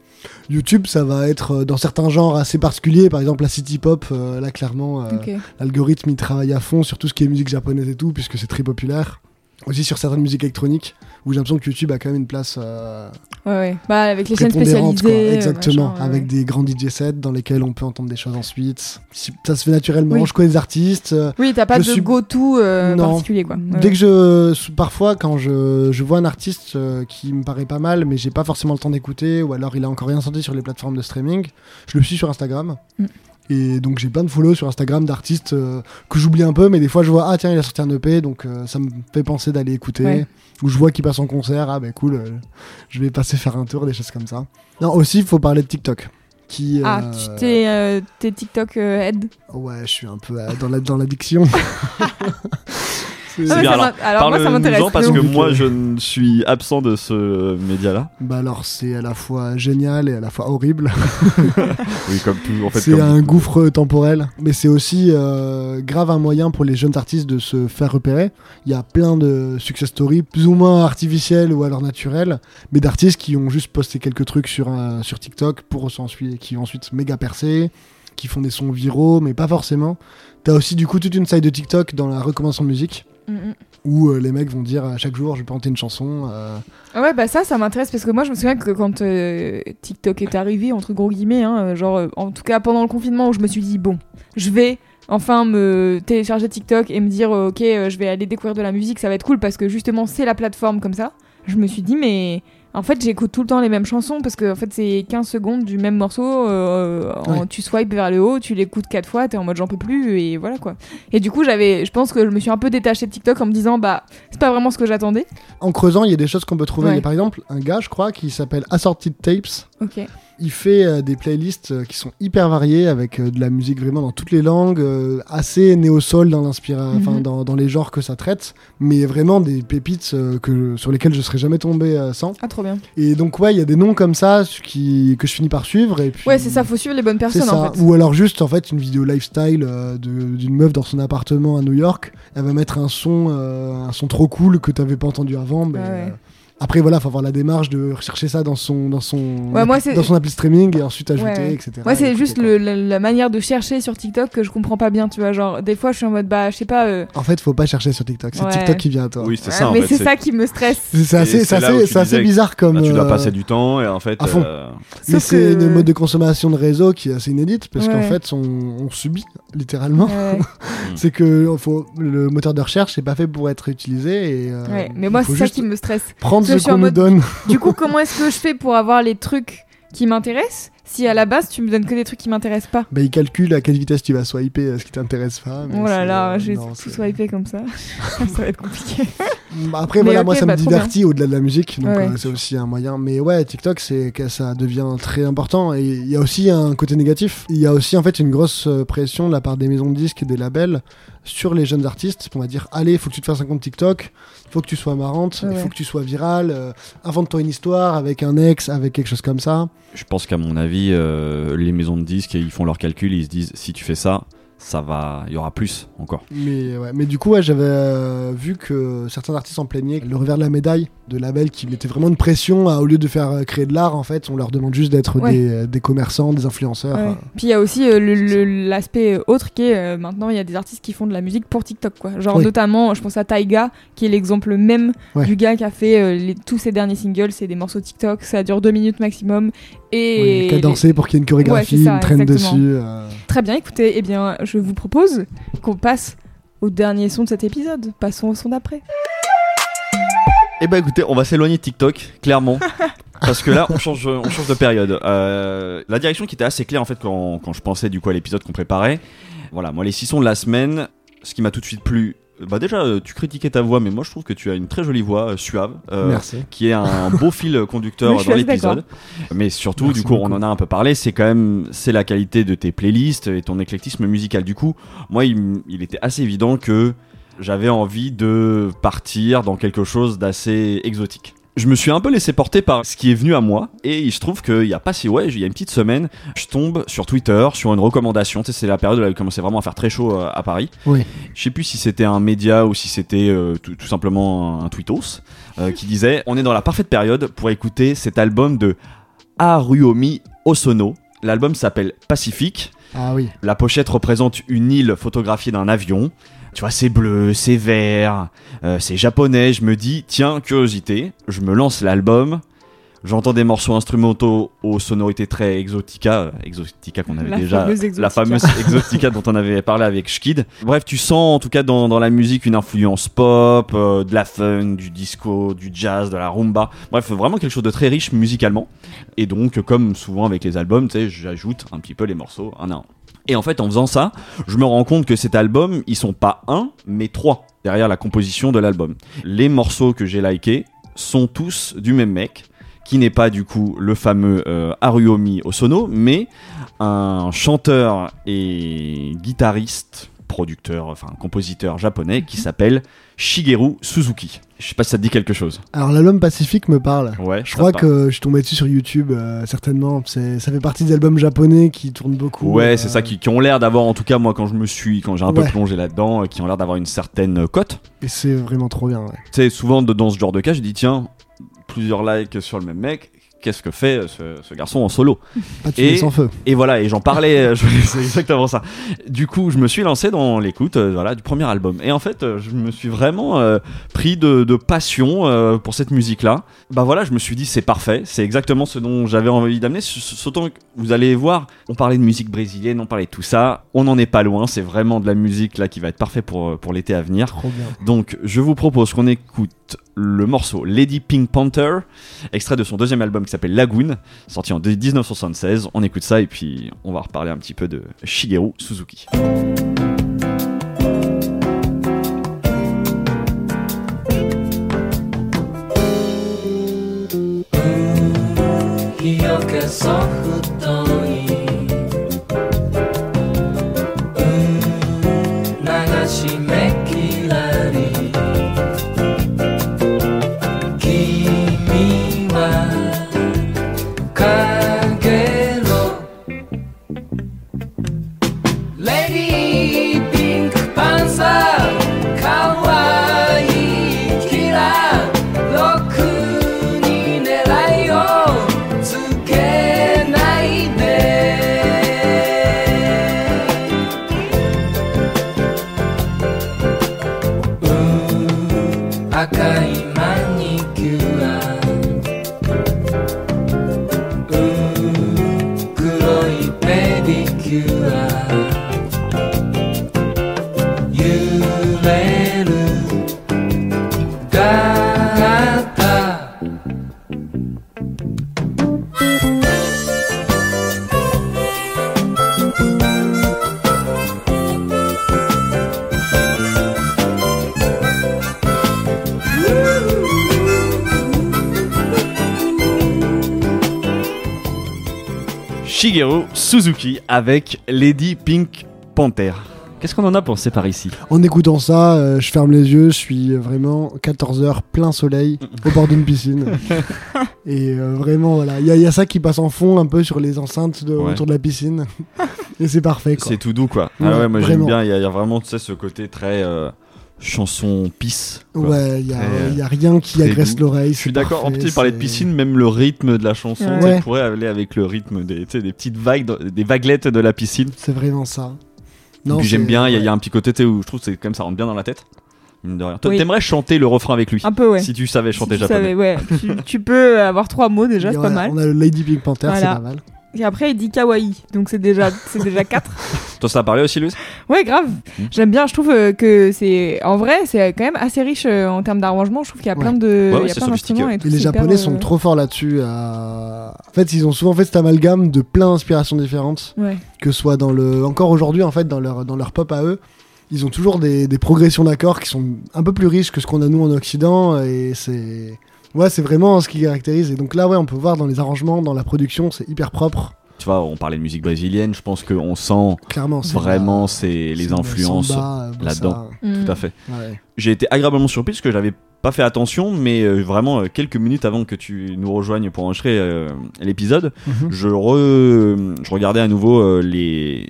YouTube, ça va être euh, dans certains genres assez particuliers, par exemple la city pop, euh, là clairement, euh, l'algorithme il travaille à fond sur tout ce qui est musique japonaise et tout, puisque c'est très populaire. Aussi sur certaines musiques électroniques, où j'ai l'impression que YouTube a quand même une place euh, Ouais, ouais. Bah, avec les chaînes quoi. spécialisées. euh, Exactement, machin, avec ouais. des grands DJ sets dans lesquels on peut entendre des choses ensuite. Si- Ça se fait naturellement. Oui. Je connais des artistes. euh, Oui, t'as pas de suis- go-to euh, particulier, quoi. Ouais, Dès que je, parfois, quand je, je vois un artiste euh, qui me paraît pas mal, mais j'ai pas forcément le temps d'écouter, ou alors il a encore rien sorti sur les plateformes de streaming, je le suis sur Instagram. Mm. Et donc j'ai plein de follow sur Instagram d'artistes euh, que j'oublie un peu, mais des fois je vois ah tiens il a sorti un EP, donc euh, ça me fait penser d'aller écouter. Ouais. Ou je vois qu'il passe en concert, ah ben cool, euh, je vais passer faire un tour, des choses comme ça. Non aussi il faut parler de TikTok. Qui, Ah, tu t'es euh, TikTok head Ouais, je suis un peu dans la dans l'addiction. Ah, bien, alors, moi, ça m'intéresse. Parce que moi je ne suis absent de ce média-là. bah alors c'est à la fois génial et à la fois horrible. Oui, comme tout. En fait, c'est comme- un gouffre temporel, mais c'est aussi euh, grave un moyen pour les jeunes artistes de se faire repérer. Il y a plein de success stories, plus ou moins artificielles ou alors naturelles, mais d'artistes qui ont juste posté quelques trucs sur, un- sur TikTok pour ensuite, qui ont ensuite méga percé, qui font des sons viraux, mais pas forcément. T'as aussi du coup toute une side de TikTok dans la recommandation de musique, Mm, mm. où euh, les mecs vont dire à chaque jour je vais planter une chanson. euh, Ah Ouais, bah ça, ça m'intéresse parce que moi, je me souviens que quand euh, TikTok est arrivé, entre gros guillemets, hein, euh, genre, en tout cas pendant le confinement, où je me suis dit, bon, je vais enfin me télécharger TikTok et me dire, ok, je vais aller découvrir de la musique, ça va être cool parce que justement, c'est la plateforme comme ça. Je me suis dit, mais en fait, j'écoute tout le temps les mêmes chansons parce que en fait, c'est 15 secondes du même morceau. euh, en- Ouais. Tu swipes vers le haut, tu l'écoutes quatre fois, t'es en mode j'en peux plus et voilà quoi. Et du coup, j'avais, je pense que je me suis un peu détachée de TikTok en me disant, bah, c'est pas vraiment ce que j'attendais. En creusant, il y a des choses qu'on peut trouver. Ouais. Il y a par exemple un gars, je crois, qui s'appelle Assorted Tapes. Ok. Il fait euh, des playlists euh, qui sont hyper variées avec euh, de la musique vraiment dans toutes les langues, assez dans, enfin, Mhm. dans, dans les genres que ça traite, mais vraiment des pépites que, sur lesquelles je serais jamais tombé sans. Ah, trop bien. Et donc, ouais, il y a des noms comme ça qui, que je finis par suivre. Et puis, Ouais, c'est ça, faut suivre les bonnes personnes en fait. Ou alors juste en fait une vidéo lifestyle d'une meuf dans son appartement à New York. Elle va mettre un son, un son trop cool que t'avais pas entendu avant. Mais, Ouais, ouais. euh, après voilà, faut avoir la démarche de rechercher ça dans son dans son Ouais, moi, dans son appli streaming et ensuite ajouter, Ouais, ouais. etc. Moi, c'est Et juste le- la, la manière de chercher sur TikTok que je comprends pas bien, tu vois. Genre, des fois, je suis en mode, bah, je sais pas. euh. En fait, faut pas chercher sur TikTok. C'est Ouais. TikTok qui vient à toi. Oui, c'est ouais, ça. en mais c'est ça qui me stresse. C'est assez, bizarre comme. Bah, tu dois euh, passer du temps et en fait. à fond. euh, Mais c'est que- une mode de consommation de réseau qui est assez inédite parce qu'en fait, on, on subit littéralement. C'est que faut, le moteur de recherche n'est pas fait pour être utilisé. Et, euh. Mais moi, c'est ça qui me stresse. prendre je ce suis en qu'on nous mode- donne. Du coup, comment est-ce que je fais pour avoir les trucs qui m'intéressent si à la base, tu me donnes que des trucs qui m'intéressent pas Bah, il calcule à quelle vitesse tu vas swiper euh, ce qui t'intéresse pas. mais Oh là là, euh, j'ai tout swipé comme ça. ça va être compliqué. Bah, Après, Mais voilà, moi ça bah, me divertit au-delà de la musique, donc Ouais, euh, c'est aussi un moyen. Mais ouais, TikTok, c'est que ça devient très important. Et il y a aussi un côté négatif. Il y a aussi en fait une grosse pression de la part des maisons de disques et des labels sur les jeunes artistes. On va dire, allez, faut que tu te fasses un compte TikTok, il faut que tu sois marrante, Ouais, il faut que tu sois virale, euh, invente-toi une histoire avec un ex, avec quelque chose comme ça. Je pense qu'à mon avis, euh, les maisons de disques, ils font leurs calculs, ils se disent si tu fais ça, ça va, il y aura plus encore. Mais, ouais. mais du coup, ouais, j'avais euh, vu que certains artistes en plaignaient le revers de la médaille de labels qui mettaient vraiment une pression à, au lieu de faire euh, créer de l'art, en fait, on leur demande juste d'être Ouais. des, des commerçants, des influenceurs. Ouais. euh. Puis il y a aussi euh, l'aspect autre qui est euh, maintenant il y a des artistes qui font de la musique pour TikTok quoi. Genre Oui. notamment je pense à Taiga qui est l'exemple même Ouais. du gars qui a fait euh, les- tous ses derniers singles, c'est des morceaux TikTok, ça dure deux minutes maximum et Oui, cadencé pour qu'il y ait une chorégraphie, Ouais, c'est ça, une traîne exactement. dessus. euh. très bien. Écoutez, eh bien je vous propose qu'on passe au dernier son de cet épisode. Passons au son d'après. Eh ben écoutez, on va s'éloigner de TikTok, clairement. Parce que là, on change, on change de période. Euh, la direction qui était assez claire en fait quand, quand je pensais du coup à l'épisode qu'on préparait. Voilà, moi les six sons de la semaine, ce qui m'a tout de suite plu. Bah déjà, euh, tu critiquais ta voix, mais moi je trouve que tu as une très jolie voix, euh, suave, euh, Merci. qui est un beau fil conducteur Oui, dans l'épisode. Mais surtout, Merci du coup, on en a un peu parlé, c'est quand même, c'est la qualité de tes playlists et ton éclectisme musical. Du coup, moi, il, il était assez évident que j'avais envie de partir dans quelque chose d'assez exotique. Je me suis un peu laissé porter par ce qui est venu à moi et il se trouve qu'il y a pas si ouais, il y a une petite semaine, je tombe sur Twitter sur une recommandation. Tu sais, c'est la période où il commençait vraiment à faire très chaud euh, à Paris. Oui. Je sais plus si c'était un média ou si c'était euh, tout, tout simplement un tweetos euh, qui disait on est dans la parfaite période pour écouter cet album de Haruomi Osono. L'album s'appelle Pacifique. Ah oui. La pochette représente une île photographiée d'un avion. Tu vois, c'est bleu, c'est vert, euh, c'est japonais. Je me dis, tiens, curiosité, je me lance l'album. J'entends des morceaux instrumentaux aux sonorités très exotica, euh, exotica qu'on avait La déjà, fameuse Exotica. la fameuse exotica dont on avait parlé avec Schkid. Bref, tu sens en tout cas dans, dans la musique une influence pop, euh, de la funk, du disco, du jazz, de la rumba. Bref, vraiment quelque chose de très riche musicalement. Et donc, comme souvent avec les albums, tu sais, j'ajoute un petit peu les morceaux un à un. Et en fait, en faisant ça, je me rends compte que cet album, ils sont pas un, mais trois derrière la composition de l'album. Les morceaux que j'ai likés sont tous du même mec, qui n'est pas du coup le fameux euh, Haruomi Osono, mais un chanteur et guitariste, producteur, enfin compositeur japonais qui s'appelle Shigeru Suzuki. Je sais pas si ça te dit quelque chose. Alors l'album Pacifique me parle. Ouais, Je crois que je suis tombé dessus sur YouTube, euh, certainement. C'est- Ça fait partie des albums japonais qui tournent beaucoup. Ouais, euh, c'est ça, qui, qui ont l'air d'avoir, en tout cas moi quand je me suis, quand j'ai un peu plongé là-dedans, euh, qui ont l'air d'avoir une certaine cote. Et c'est vraiment trop bien. ouais. Tu sais, souvent de- dans ce genre de cas, je dis tiens, plusieurs likes sur le même mec, qu'est-ce que fait euh, ce, ce garçon en solo Et- sans feu. Et voilà, et j'en parlais, euh, je- c'est exactement ça. Du coup, je me suis lancé dans l'écoute euh, voilà, du premier album. Et en fait, euh, je me suis vraiment euh, pris de, de passion euh, pour cette musique-là. Bah voilà, je me suis dit, c'est parfait, c'est exactement ce dont j'avais envie d'amener. Vous allez voir, on parlait de musique brésilienne, on parlait de tout ça. On n'en est pas loin, c'est vraiment de la musique là qui va être parfait pour, euh, pour l'été à venir. Trop bien. Donc, je vous propose qu'on écoute le morceau Lady Pink Panther, extrait de son deuxième album qui s'appelle Lagoon, sorti en 1976. On écoute ça et puis on va reparler un petit peu de Shigeru Suzuki. Shigeru Suzuki avec Lady Pink Panther. Qu'est-ce qu'on en a pensé par ici En écoutant ça, euh, je ferme les yeux, je suis vraiment 14h plein soleil au bord d'une piscine. Et euh, vraiment, voilà, il y, a- il y a ça qui passe en fond un peu sur les enceintes de, Ouais. autour de la piscine. Et c'est parfait. C'est tout doux quoi. Ouais, ah ouais, moi j'aime bien, il y, a- il y a vraiment tu sais, ce côté très euh, chanson peace. quoi. Ouais, il y, a- euh, rien qui agresse l'oreille. Je suis d'accord, en plus tu parlais de piscine, même le rythme de la chanson, Ouais. pourrait aller avec le rythme des, petites vagues, des vaguelettes de la piscine. C'est vraiment ça. Et puis j'aime bien, il y, a- y un petit côté où je trouve que comme ça rentre bien dans la tête. Oui. t'aimerais chanter le refrain avec lui? Un peu, ouais. Si tu savais chanter Si tu japonais. savais, ouais. tu, tu peux avoir trois mots déjà, c'est pas a- mal. On a le Lady Pink Panther, c'est pas mal. Et après, il dit kawaii, donc c'est déjà, c'est déjà quatre. Toi, ça t'a parlé aussi, Louis Ouais, grave. Mhm. J'aime bien. Je trouve euh, que c'est, en vrai, c'est quand même assez riche euh, en termes d'arrangement. Je trouve qu'il y a Ouais. plein de, Ouais, ouais, il y a plein d'instruments et tout. Et les hyper, Japonais euh, sont trop forts là-dessus. à- En fait, ils ont souvent fait cet amalgame de plein d'inspirations différentes. Ouais. que ce soit dans le encore aujourd'hui en fait dans leur dans leur pop à eux ils ont toujours des, des progressions d'accords qui sont un peu plus riches que ce qu'on a nous en Occident et c'est ouais c'est vraiment ce qui caractérise et donc là ouais on peut voir dans les arrangements dans la production c'est hyper propre Tu vois, on parlait de musique brésilienne, je pense qu'on sent clairement c'est vraiment c'est les influences là-dedans. Mm. Tout à fait. Ouais. J'ai été agréablement surpris parce que j'avais pas fait attention, mais euh, vraiment euh, quelques minutes avant que tu nous rejoignes pour enregistrer euh, l'épisode, Mhm. je, re- je regardais à nouveau euh, les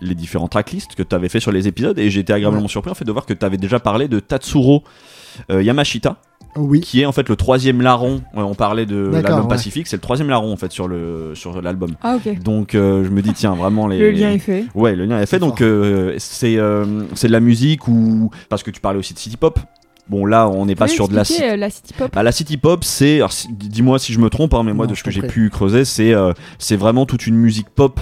les différents tracklists que tu avais fait sur les épisodes et j'ai été agréablement surpris en fait de voir que tu avais déjà parlé de Tatsuro euh, Yamashita Oui. qui est en fait le troisième larron. Euh, on parlait de l'album ouais. Pacifique, c'est le troisième larron en fait sur le sur l'album. Ah, ok. Donc euh, je me dis tiens vraiment les Le lien est fait. Ouais, le lien est fait. Donc euh, c'est euh, c'est de la musique ou parce que tu parlais aussi de city pop. Bon là on n'est pas sur de la euh, la city pop. Bah, la city pop, c'est, si- dis-moi si je me trompe, hein, mais moi Non, de ce que j'ai pu creuser, c'est euh, c'est vraiment toute une musique pop.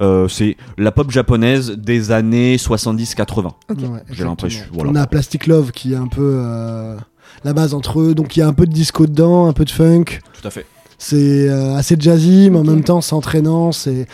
Euh, c'est la pop japonaise des années 70-80. Ok. Ouais, J'ai l'impression, voilà. On a Plastic Love qui est un peu euh, la base entre eux. Donc il y a un peu de disco dedans, un peu de funk. Tout à fait. C'est euh, assez jazzy, mais en même temps c'est entraînant. C'est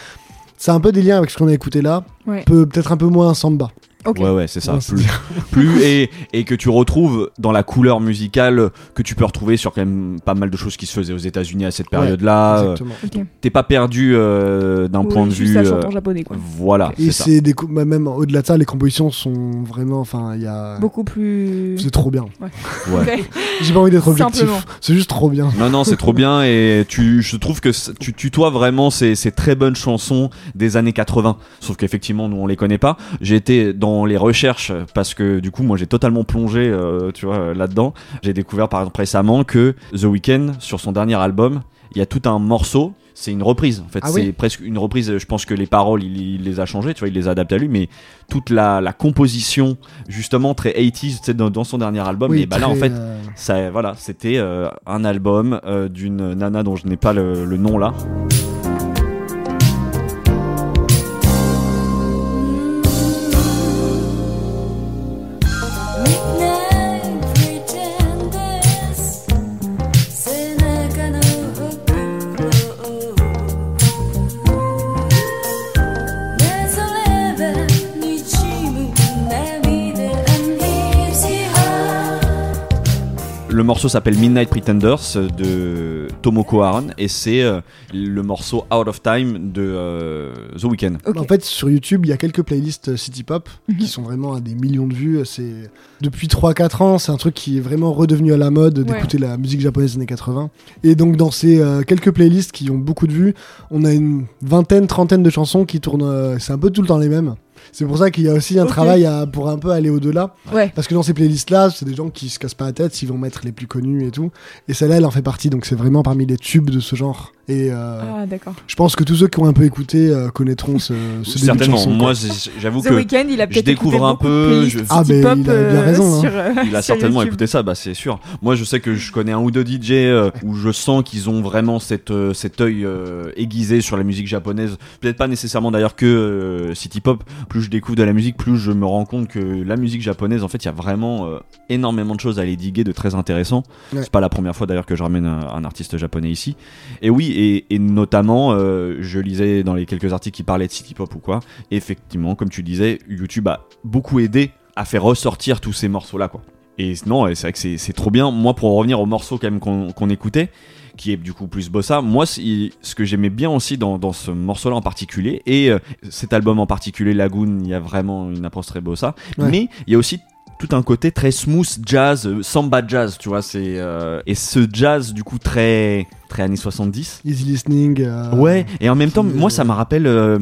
c'est un peu des liens avec ce qu'on a écouté là. Ouais. Peut-être un peu moins samba. Ouais, ouais, c'est ça. Ouais, plus, plus et, et que tu retrouves dans la couleur musicale que tu peux retrouver sur quand même pas mal de choses qui se faisaient aux États-Unis à cette période-là. Exactement. Ok. T'es pas perdu euh, d'un point de vue. euh, japonais quoi. voilà, Et c'est des bah, même au-delà de ça, les compositions sont vraiment. Enfin, il y a. Beaucoup plus. C'est trop bien. Ouais. J'ai pas envie d'être objectif. C'est juste trop bien. Non, non, c'est trop bien et tu, je trouve que tu tutoies vraiment ces, ces très bonnes chansons des années 80. Sauf qu'effectivement, nous, on les connaît pas. J'ai été dans les recherches parce que du coup, moi, j'ai totalement plongé, euh, tu vois, là-dedans. J'ai découvert par exemple récemment que The Weeknd, sur son dernier album, il y a tout un morceau. C'est une reprise, en fait. Ah c'est oui presque une reprise. Je pense que les paroles, il, il les a changées, tu vois, il les a adaptées à lui, mais toute la, la composition, justement, très 80s, tu sais, dans, dans son dernier album. Oui, et bah là, en fait, euh, ça, voilà, c'était euh, un album euh, d'une nana dont je n'ai pas le, le nom là. Morceau s'appelle Midnight Pretenders euh, de Tomoko Haran et c'est euh, le morceau Out of Time de euh, The Weeknd. En fait, sur YouTube, il y a quelques playlists City Pop Mhm. qui sont vraiment à des millions de vues. C'est depuis 3-4 ans, c'est un truc qui est vraiment redevenu à la mode d'écouter la musique japonaise des années 80. Et donc dans ces euh, quelques playlists qui ont beaucoup de vues, on a une vingtaine, trentaine de chansons qui tournent. euh, c'est un peu tout le temps les mêmes. C'est pour ça qu'il y a aussi un travail à- pour un peu aller au-delà. Ouais. Parce que dans ces playlists-là, c'est des gens qui se cassent pas la tête s'ils vont mettre les plus connus et tout. Et celle-là, elle en fait partie. Donc c'est vraiment parmi les tubes de ce genre. Et euh, Ah d'accord. je pense que tous ceux qui ont un peu écouté euh, connaîtront ce, ce début de Certainement. chanson. Moi, j'avoue The que Weeknd, il a je découvre un peu, je- Ah, mais Pop, il a bien euh, raison, hein. sur, euh, il a certainement YouTube. écouté ça, bah c'est sûr. Moi, je sais que je connais un ou deux DJ euh, où je sens qu'ils ont vraiment cette, euh, cet œil euh, aiguisé sur la musique japonaise. Peut-être pas nécessairement d'ailleurs que euh, City Pop. Plus je découvre de la musique, plus je me rends compte que la musique japonaise, en fait, il y a vraiment euh, énormément de choses à aller diguer de très intéressant. Ouais. C'est pas la première fois d'ailleurs que je ramène un, un artiste japonais ici. Et oui, et, et notamment, euh, je lisais dans les quelques articles qui parlaient de City Pop ou quoi. Effectivement, comme tu disais, YouTube a beaucoup aidé à faire ressortir tous ces morceaux-là, quoi. Et non, c'est vrai que c'est- trop bien. Moi, pour en revenir au morceau quand même qu'on qu'on écoutait, qui est du coup plus bossa, moi, ce que j'aimais bien aussi dans, dans ce morceau-là en particulier, et euh, cet album en particulier, Lagoon, il y a vraiment une approche très bossa, Ouais. mais il y a aussi tout un côté très smooth jazz, euh, samba jazz, tu vois, c'est euh, et ce jazz du coup très très années 70. Easy listening. euh, Ouais, et en même temps, moi ça me rappelle euh,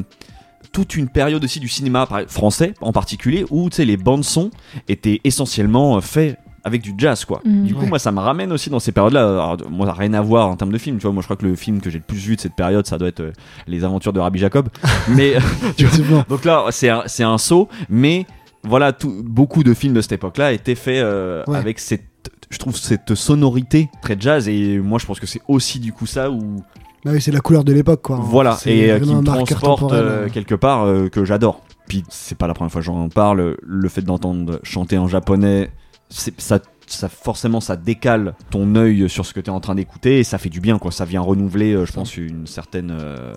toute une période aussi du cinéma français en particulier où tu sais les bandes son étaient essentiellement faits avec du jazz quoi. Mhm. Du coup Ouais. moi ça me ramène aussi dans ces périodes-là. Alors, moi ça n'a rien à voir en termes de film, tu vois. Moi je crois que le film que j'ai le plus vu de cette période ça doit être euh, Les Aventures de Rabbi Jacob. Mais tu vois, donc là, c'est un, c'est un saut, mais voilà, tout, beaucoup de films de cette époque-là étaient faits euh, Ouais. avec cette, je trouve, cette sonorité très jazz. Et moi, je pense que c'est aussi du coup ça où, Bah oui, c'est la couleur de l'époque, quoi. voilà, et euh, qui me transporte euh, quelque part euh, que j'adore. Puis c'est pas la première fois que j'en parle. Le fait d'entendre chanter en japonais, ça. Ça, forcément, ça décale ton œil sur ce que tu es en train d'écouter et ça fait du bien, quoi. Ça vient renouveler, euh, je pense, une certaine. euh,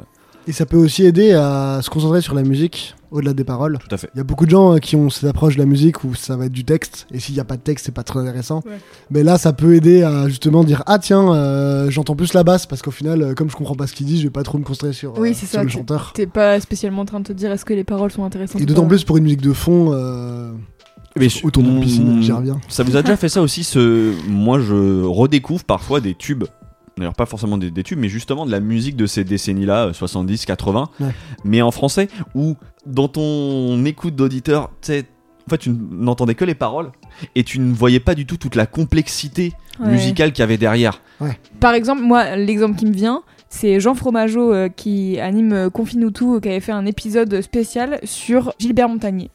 Et ça peut aussi aider à se concentrer sur la musique au-delà des paroles. Tout à fait. Il y a beaucoup de gens euh, qui ont cette approche de la musique où ça va être du texte, et s'il n'y a pas de texte, c'est pas très intéressant. Ouais. Mais là, ça peut aider à justement dire Ah, tiens, euh, j'entends plus la basse, parce qu'au final, euh, comme je comprends pas ce qu'il dit, je vais pas trop me concentrer sur, Oui, euh, sur ça, le chanteur. T'es pas spécialement en train de te dire est-ce que les paroles sont intéressantes Et ou d'autant plus pour une musique de fond, euh, Mais d'une mon- piscine, j'y reviens. Ça vous a déjà fait ça aussi ce... Moi, je redécouvre parfois des tubes. D'ailleurs, pas forcément des, des tubes, mais justement de la musique de ces décennies-là, euh, 70, 80, Ouais. mais en français, où dans ton écoute d'auditeur, tu sais, en fait, tu n'entendais que les paroles et tu ne voyais pas du tout toute la complexité Ouais. musicale qu'il y avait derrière. Par exemple, moi, l'exemple qui me vient, c'est Jean Fromageau euh, qui anime euh, Confine-nous tout, euh, qui avait fait un épisode spécial sur Gilbert Montagnier.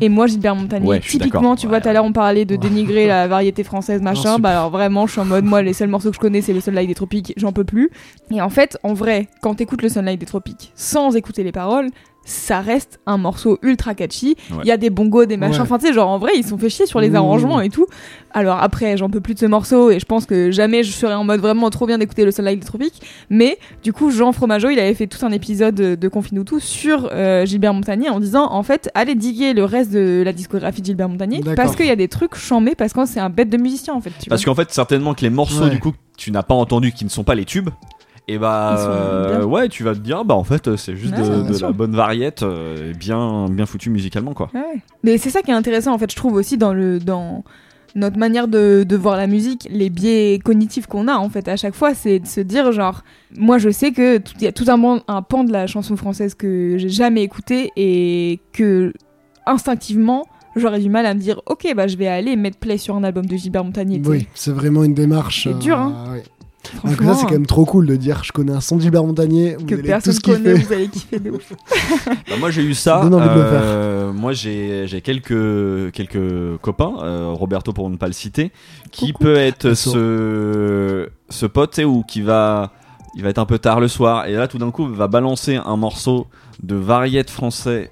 Et moi, Gilbert Montagnier, Ouais, typiquement, tu vois, tout à l'heure, on parlait de Ouais. dénigrer la variété française, machin. Bah alors vraiment, je suis en mode, moi, les seuls morceaux que je connais, c'est le Sunlight des Tropiques, j'en peux plus. Et en fait, en vrai, quand t'écoutes le Sunlight des Tropiques sans écouter les paroles, ça reste un morceau ultra catchy. Il Ouais. y a des bongos, des machins. Ouais. Enfin, tu sais, genre en vrai, ils se sont fait chier sur les Mmh. arrangements et tout. Alors après, j'en peux plus de ce morceau et je pense que jamais je serais en mode vraiment trop bien d'écouter le Sunlight des Tropiques. Mais du coup, Jean Fromageau, il avait fait tout un épisode de, tout sur euh, Gilbert Montagnier en disant en fait, allez diguer le reste de la discographie de Gilbert Montagnier parce qu'il y a des trucs chambés parce que c'est un bête de musicien en fait. Tu Parce qu'en fait, certainement que les morceaux Ouais. du coup tu n'as pas entendus, qui ne sont pas les tubes, et bah euh, ouais, tu vas te dire bah en fait c'est juste Ouais, de, la bonne variette, euh, bien bien foutu musicalement quoi. Ouais. Mais c'est ça qui est intéressant en fait, je trouve aussi dans le dans notre manière de, de voir la musique, les biais cognitifs qu'on a en fait à chaque fois, c'est de se dire genre, moi je sais que il y a tout un, pan- un pan de la chanson française que j'ai jamais écouté et que instinctivement j'aurais du mal à me dire, ok bah je vais aller mettre play sur un album de Gilbert Montagnier. Oui, c'est vraiment une démarche. C'est dur, hein. ouais. Franchement, Donc ça, c'est quand même trop cool de dire je connais un son de Gilbert Montagnier. Vous que allez personne tous connaît, vous allez kiffer de ouf. Bah, moi j'ai eu ça. euh, moi j'ai j'ai quelques quelques copains, euh, Roberto pour ne pas le citer, qui Coucou. peut être ce ce pote tu sais, ou qui va il va être un peu tard le soir et là tout d'un coup va balancer un morceau de variette français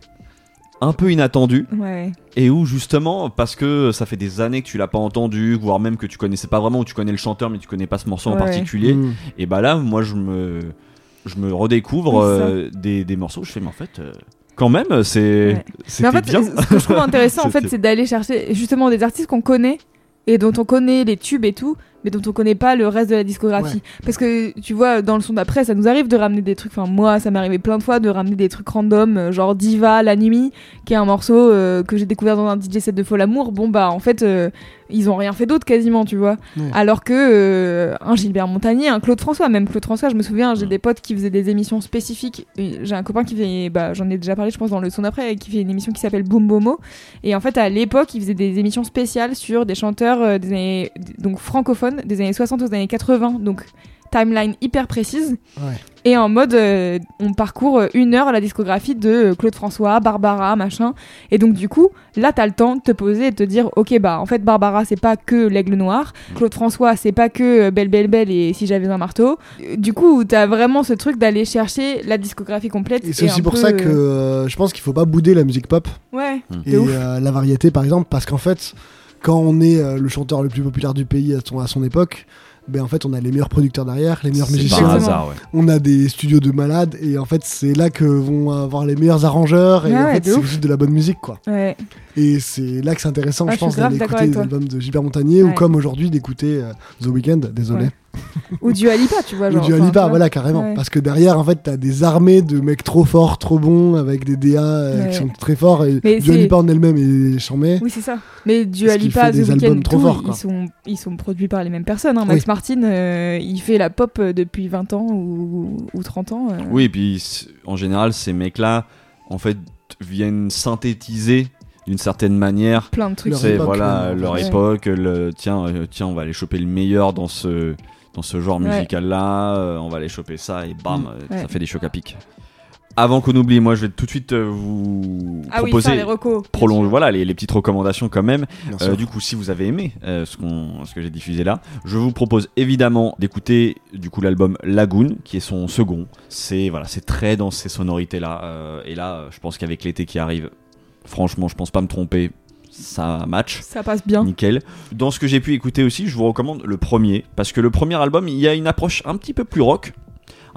un peu inattendu Ouais. et où justement parce que ça fait des années que tu l'as pas entendu voire même que tu connaissais pas vraiment ou tu connais le chanteur mais tu connais pas ce morceau en particulier Mm. et bah là moi je me je me redécouvre euh, des, des morceaux je fais mais en fait euh, quand même c'est Ouais. Mais en fait, bien ce que je trouve intéressant, en fait, c'est d'aller chercher justement des artistes qu'on connaît et dont on connaît les tubes et tout, mais dont on connaît pas le reste de la discographie. Parce que tu vois, dans le son d'après, ça nous arrive de ramener des trucs. Enfin, moi, ça m'est arrivé plein de fois de ramener des trucs random, euh, genre Diva, La Nuit, qui est un morceau euh, que j'ai découvert dans un DJ set de Fol Amour. Bon, bah, en fait, euh, ils ont rien fait d'autre quasiment, tu vois. Ouais. Alors que euh, un Gilbert Montagnier, un Claude François, même Claude François, je me souviens, j'ai des potes qui faisaient des émissions spécifiques. J'ai un copain qui fait, bah, j'en ai déjà parlé, je pense, dans le son d'après, qui fait une émission qui s'appelle Boom Bomo. Et en fait, à l'époque, il faisait des émissions spéciales sur des chanteurs euh, des années, donc francophones, des années 60 aux années 80. Donc, timeline hyper précise. Ouais. Et en mode, euh, on parcourt euh, une heure la discographie de euh, Claude François, Barbara, machin. Et donc, du coup, là, t'as le temps de te poser et de te dire, ok, bah, en fait, Barbara, c'est pas que l'aigle noir. Claude François, c'est pas que Belle, Belle, Belle et Si j'avais un marteau. Du coup, t'as vraiment ce truc d'aller chercher la discographie complète. Et c'est aussi un pour peu, ça que euh, je pense qu'il faut pas bouder la musique pop Ouais, et ouf. euh, la variété par exemple parce qu'en fait quand on est euh, le chanteur le plus populaire du pays à son, à son époque ben en fait on a les meilleurs producteurs derrière les meilleurs C'est musiciens par Exactement. hasard ouais on a des studios de malades et en fait c'est là que vont avoir les meilleurs arrangeurs et Ouais, en fait c'est juste de la bonne musique quoi Ouais. et c'est là que c'est intéressant Ah, je pense d'aller écouter les albums de Gilbert Montagnier ou comme aujourd'hui d'écouter euh, The Weeknd désolé Ouais. Ou du Alipa, tu vois. ou Genre, du enfin, Alipa voilà carrément Ouais. parce que derrière en fait t'as des armées de mecs trop forts trop bons avec des DA euh, Ouais. qui sont très forts et Mais du Alipa en elle-même est charmé Oui, c'est ça. Mais du Alipa, The Weeknd, albums trop tout, forts, quoi. ils sont, ils sont produits par les mêmes personnes. hein. Max Oui. Martin, euh, il fait la pop euh, depuis 20 ans ou, ou 30 ans. euh. oui et puis en général ces mecs là en fait viennent synthétiser d'une certaine manière Plein de trucs. Leur c'est époque, voilà leur ouais. époque le tiens euh, tiens on va aller choper le meilleur dans ce dans ce genre Ouais. musical là on va aller choper ça et bam Mm. euh, Ouais. ça fait des chocs à pic avant qu'on oublie moi je vais tout de suite euh, vous Ah proposer les recos. prolonge voilà les, les petites recommandations quand même Euh, du coup, si vous avez aimé euh, ce, qu'on, ce que j'ai diffusé là, je vous propose évidemment d'écouter du coup l'album Lagoon, qui est son second. C'est voilà, c'est très dans ces sonorités là. et là, euh, je pense qu'avec l'été qui arrive, franchement, je pense pas me tromper, ça match. Ça passe bien. Nickel. Dans ce que j'ai pu écouter aussi, je vous recommande le premier, parce que le premier album, il y a une approche un petit peu plus rock,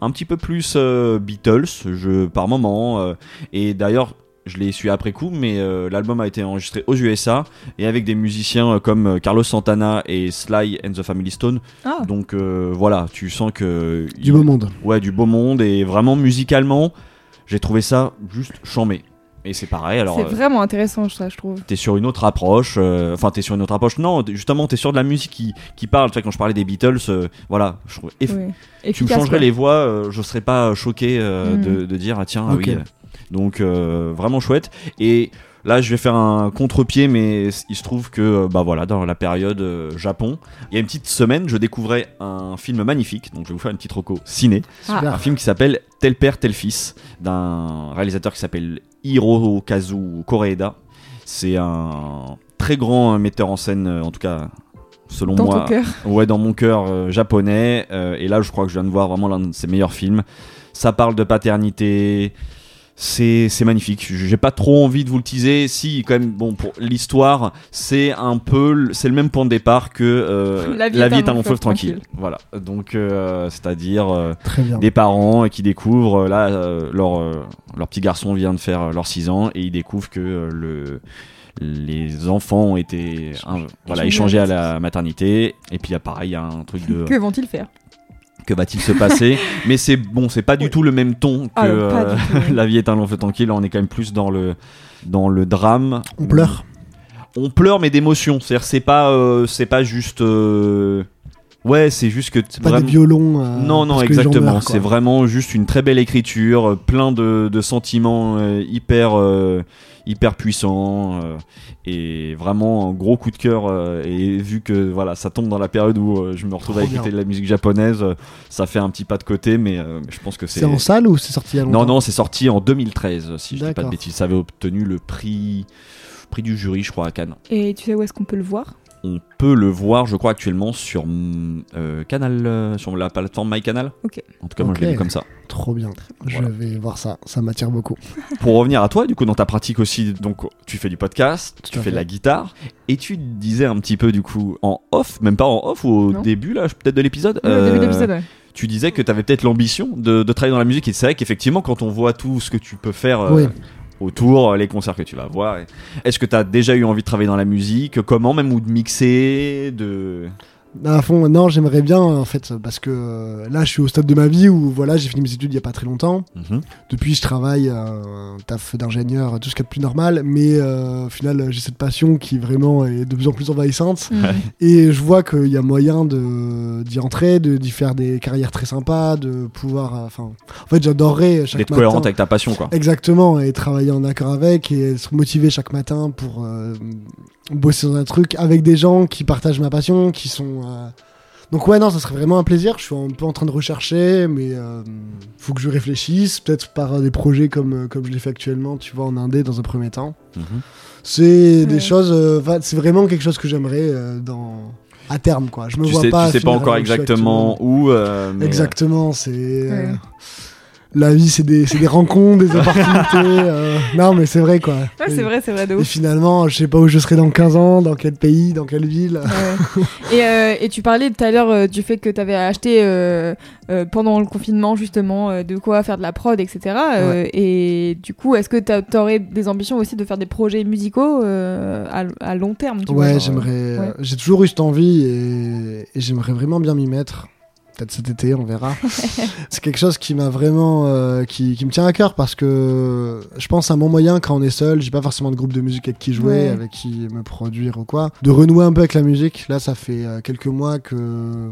un petit peu plus euh, Beatles, je, par moment. euh, et d'ailleurs, je l'ai su après coup, mais euh, l'album a été enregistré aux USA et avec des musiciens euh, comme Carlos Santana et Sly and the Family Stone. Ah, Donc euh, voilà, tu sens que du beau monde ouais, du beau monde et vraiment musicalement, j'ai trouvé ça juste chambé. Et c'est pareil. Alors c'est euh, vraiment intéressant, ça, je trouve. t'es sur une autre approche euh, enfin t'es sur une autre approche non justement t'es sur de la musique qui, qui parle tu vois quand je parlais des Beatles euh, voilà je trouve eff- Oui. tu me changerais les voix euh, je serais pas choqué euh, Mm. de, de dire ah tiens ah Ok. oui donc euh, vraiment chouette et Là, je vais faire un contre-pied, mais il se trouve que, bah voilà, dans la période euh, Japon, il y a une petite semaine, je découvrais un film magnifique. Donc, je vais vous faire une petite reco ciné. Super. Un film qui s'appelle Tel père, tel fils, d'un réalisateur qui s'appelle Hirokazu Koreeda. C'est un très grand metteur en scène, euh, en tout cas, selon Dans moi. ton cœur. Ouais, dans mon cœur euh, japonais. euh, et là, je crois que je viens de voir vraiment l'un de ses meilleurs films. Ça parle de paternité. C'est c'est magnifique. J'ai pas trop envie de vous le teaser. Si, quand même, bon, pour l'histoire, c'est un peu. le- C'est le même point de départ que euh, La vie est un long fleuve tranquille. Voilà. Donc, euh, c'est-à-dire. euh, des parents qui découvrent là euh, leur euh, leur petit garçon vient de faire euh, leurs 6 ans et ils découvrent que euh, le les enfants ont été hein, voilà échangés à la maternité et puis il y a pareil il y a un truc de Que vont-ils faire? Que va-t-il se passer mais c'est bon c'est pas du tout le même ton que Ah, pas euh, du tout, oui. la vie est un long feu tranquille Là, on est quand même plus dans le dans le drame On pleure. on pleure mais d'émotion c'est-à-dire c'est pas euh, c'est pas juste euh, ouais c'est juste que Pas vraiment- des violons. euh, non, non, exactement. C'est vraiment juste une très belle écriture, euh, plein de, de sentiments euh, hyper, euh, hyper puissants, euh, et vraiment un gros coup de cœur. euh, et vu que voilà, ça tombe dans la période où euh, je me retrouve à écouter bien. de la musique japonaise, euh, ça fait un petit pas de côté, mais euh, je pense que c'est. C'est en salle ou c'est sorti il y a longtemps Non, non, c'est sorti en 2013, si je dis pas de bêtises. Ça avait obtenu le prix, prix du jury, je crois, à Cannes. Et tu sais où est-ce qu'on peut le voir? On peut le voir, je crois, actuellement sur mm, euh, Canal, euh, sur la plateforme MyCanal. Ok. En tout cas, moi, je l'ai vu comme ça. Trop bien. Je Voilà. vais voir ça. Ça m'attire beaucoup. Pour revenir à toi, du coup, dans ta pratique aussi, donc tu fais du podcast, Tout tu fais de la guitare, et tu disais un petit peu, du coup, en off, même pas en off, ou au Non. début, là, peut-être de l'épisode, Au début de euh, l'épisode, ouais. tu disais que tu avais peut-être l'ambition de, de travailler dans la musique, et c'est vrai qu'effectivement, quand on voit tout ce que tu peux faire euh, Oui. Autour, les concerts que tu vas voir, est-ce que tu as déjà eu envie de travailler dans la musique? Comment, même, ou de mixer de... À fond, non, j'aimerais bien en fait, parce que euh, là, je suis au stade de ma vie où voilà, j'ai fini mes études il y a pas très longtemps. Mhm. Depuis, je travaille un taf d'ingénieur, tout ce qu'il y a de plus normal, mais euh, au final, j'ai cette passion qui vraiment est de plus en plus envahissante. Mhm. Et je vois qu'il y a moyen d'y entrer, de d'y faire des carrières très sympas, de pouvoir. euh, Enfin, en fait, j'adorerais chaque D'être matin. cohérente avec ta passion, quoi. Exactement, et travailler en accord avec et être motivé chaque matin pour euh, bosser dans un truc avec des gens qui partagent ma passion, qui sont. euh, Donc ouais, non, ça serait vraiment un plaisir. Je suis un peu en train de rechercher, mais euh, faut que je réfléchisse, peut-être par des projets comme euh, comme je l'ai fait actuellement, tu vois, en indé dans un premier temps. Mhm. C'est des choses. euh, enfin, c'est vraiment quelque chose que j'aimerais euh, dans à terme, quoi. Je me Tu vois sais, pas. tu sais pas encore exactement où, mais, Exactement, c'est. euh, Ouais. La vie, c'est des, c'est des rencontres, des opportunités. euh, Non, mais c'est vrai, quoi. Ouais, Et- c'est vrai, c'est vrai de Et ouf. finalement, je sais pas où je serai dans 15 ans, dans quel pays, dans quelle ville. Ouais. et, euh, et tu parlais tout à l'heure euh, du fait que tu avais acheté pendant le confinement justement de quoi faire de la prod, etc. Et du coup, est-ce que tu aurais des ambitions aussi de faire des projets musicaux à, à long terme tu vois, Ouais, j'aimerais. J'ai toujours eu cette envie et, et j'aimerais vraiment bien m'y mettre. Peut-être cet été, on verra. c'est quelque chose qui m'a vraiment, euh, qui, qui me tient à cœur parce que je pense à mon moyen quand on est seul. J'ai pas forcément de groupe de musique avec qui jouer, Ouais. avec qui me produire ou quoi. De renouer un peu avec la musique. Là, ça fait euh, quelques mois que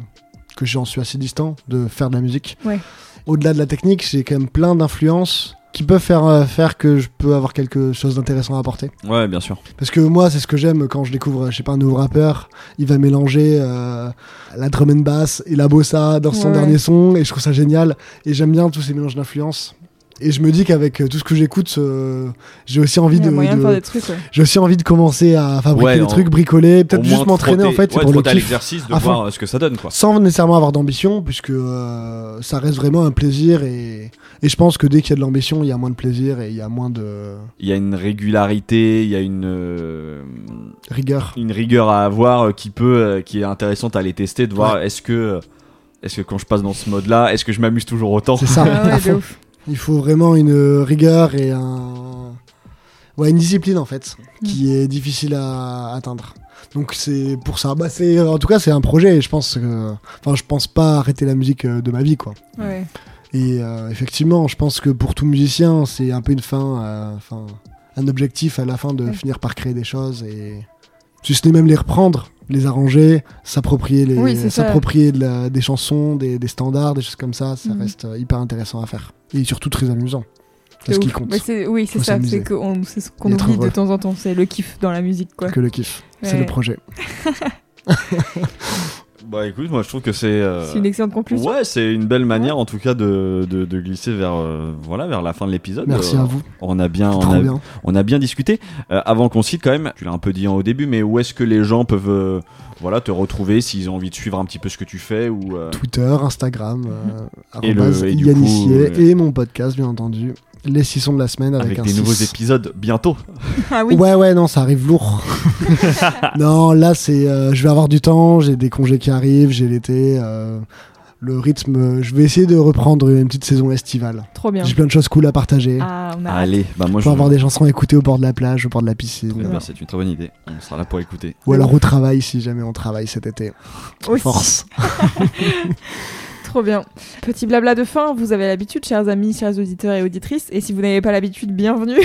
que j'en suis assez distant de faire de la musique. Ouais. Au-delà de la technique, j'ai quand même plein d'influences qui peuvent faire euh, faire que je peux avoir quelque chose d'intéressant à apporter. Ouais, bien sûr. Parce que moi, c'est ce que j'aime quand je découvre, je sais pas, un nouveau rappeur. Il va mélanger euh, la drum and bass et la bossa dans son Ouais. dernier son, et je trouve ça génial. Et j'aime bien tous ces mélanges d'influences. Et je me dis qu'avec euh, tout ce que j'écoute, euh, j'ai aussi envie de, j'ai aussi envie de commencer à fabriquer Ouais, des en- trucs, bricoler, peut-être juste m'entraîner en fait, ouais, pour le kiff, l'exercice de voir euh, ce que ça donne, quoi. sans nécessairement avoir d'ambition, puisque euh, ça reste vraiment un plaisir. Et, et je pense que dès qu'il y a de l'ambition, il y a moins de plaisir et il y a moins de Il y a une régularité, il y a une euh, rigueur. une rigueur à avoir euh, qui peut, euh, qui est intéressante à aller tester, de voir est-ce que est-ce que quand je passe dans ce mode-là, est-ce que je m'amuse toujours autant? C'est ça, Il faut vraiment une rigueur et un... ouais, une discipline en fait, qui est difficile à atteindre. Donc c'est pour ça. Bah, c'est en tout cas c'est un projet. Et je pense que, enfin, je pense pas arrêter la musique euh, de ma vie quoi. Ouais. Et euh, effectivement, je pense que pour tout musicien, c'est un peu une fin, euh, enfin, un objectif à la fin de Ouais. finir par créer des choses et si ce n'est même les reprendre, les arranger, s'approprier les, Oui, c'est ça. s'approprier de la- des chansons, des, des standards, des choses comme ça, ça Mhm. reste euh, hyper intéressant à faire et surtout très amusant. C'est ce qui compte. Oui, c'est ça. C'est qu'on- ce qu'on oublie de temps en temps. C'est le kiff dans la musique, quoi. Que le kiff. C'est le projet. Bah écoute, moi je trouve que c'est. euh, C'est une excellente conclusion. Ouais, c'est une belle manière en tout cas de, de, de glisser vers, euh, voilà, vers la fin de l'épisode. Merci Euh, à vous. On a bien, on a, bien. on a bien discuté. Euh, avant qu'on cite quand même, tu l'as un peu dit au début, mais où est-ce que les gens peuvent euh, voilà, te retrouver s'ils ont envie de suivre un petit peu ce que tu fais ou euh, Twitter, Instagram, euh, Et le- arrobase et du coup, euh, et mon podcast, bien entendu. Les six sons de la semaine avec, avec un des nouveaux épisodes bientôt. Ah oui. Ouais, ouais, non, ça arrive lourd. non, là, c'est. euh, je vais avoir du temps, j'ai des congés qui arrivent, j'ai l'été. euh, le rythme, je vais essayer de reprendre une petite saison estivale. Trop bien. J'ai plein de choses cool à partager. Ah, on a. Allez, bah moi je Pour avoir des chansons à écouter au bord de la plage, au bord de la piscine. C'est une très bonne idée. On sera là pour écouter. Ou alors au travail, si jamais on travaille cet été. Aussi. Force. Trop bien. Petit blabla de fin, vous avez l'habitude, chers amis, chers auditeurs et auditrices, et si vous n'avez pas l'habitude, bienvenue.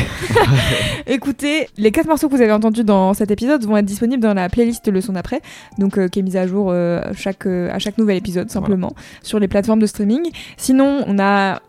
Écoutez, les quatre morceaux que vous avez entendus dans cet épisode vont être disponibles dans la playlist Le Son d'après, donc euh, qui est mise à jour euh, chaque, euh, à chaque nouvel épisode, simplement, sur les plateformes de streaming. Sinon, on a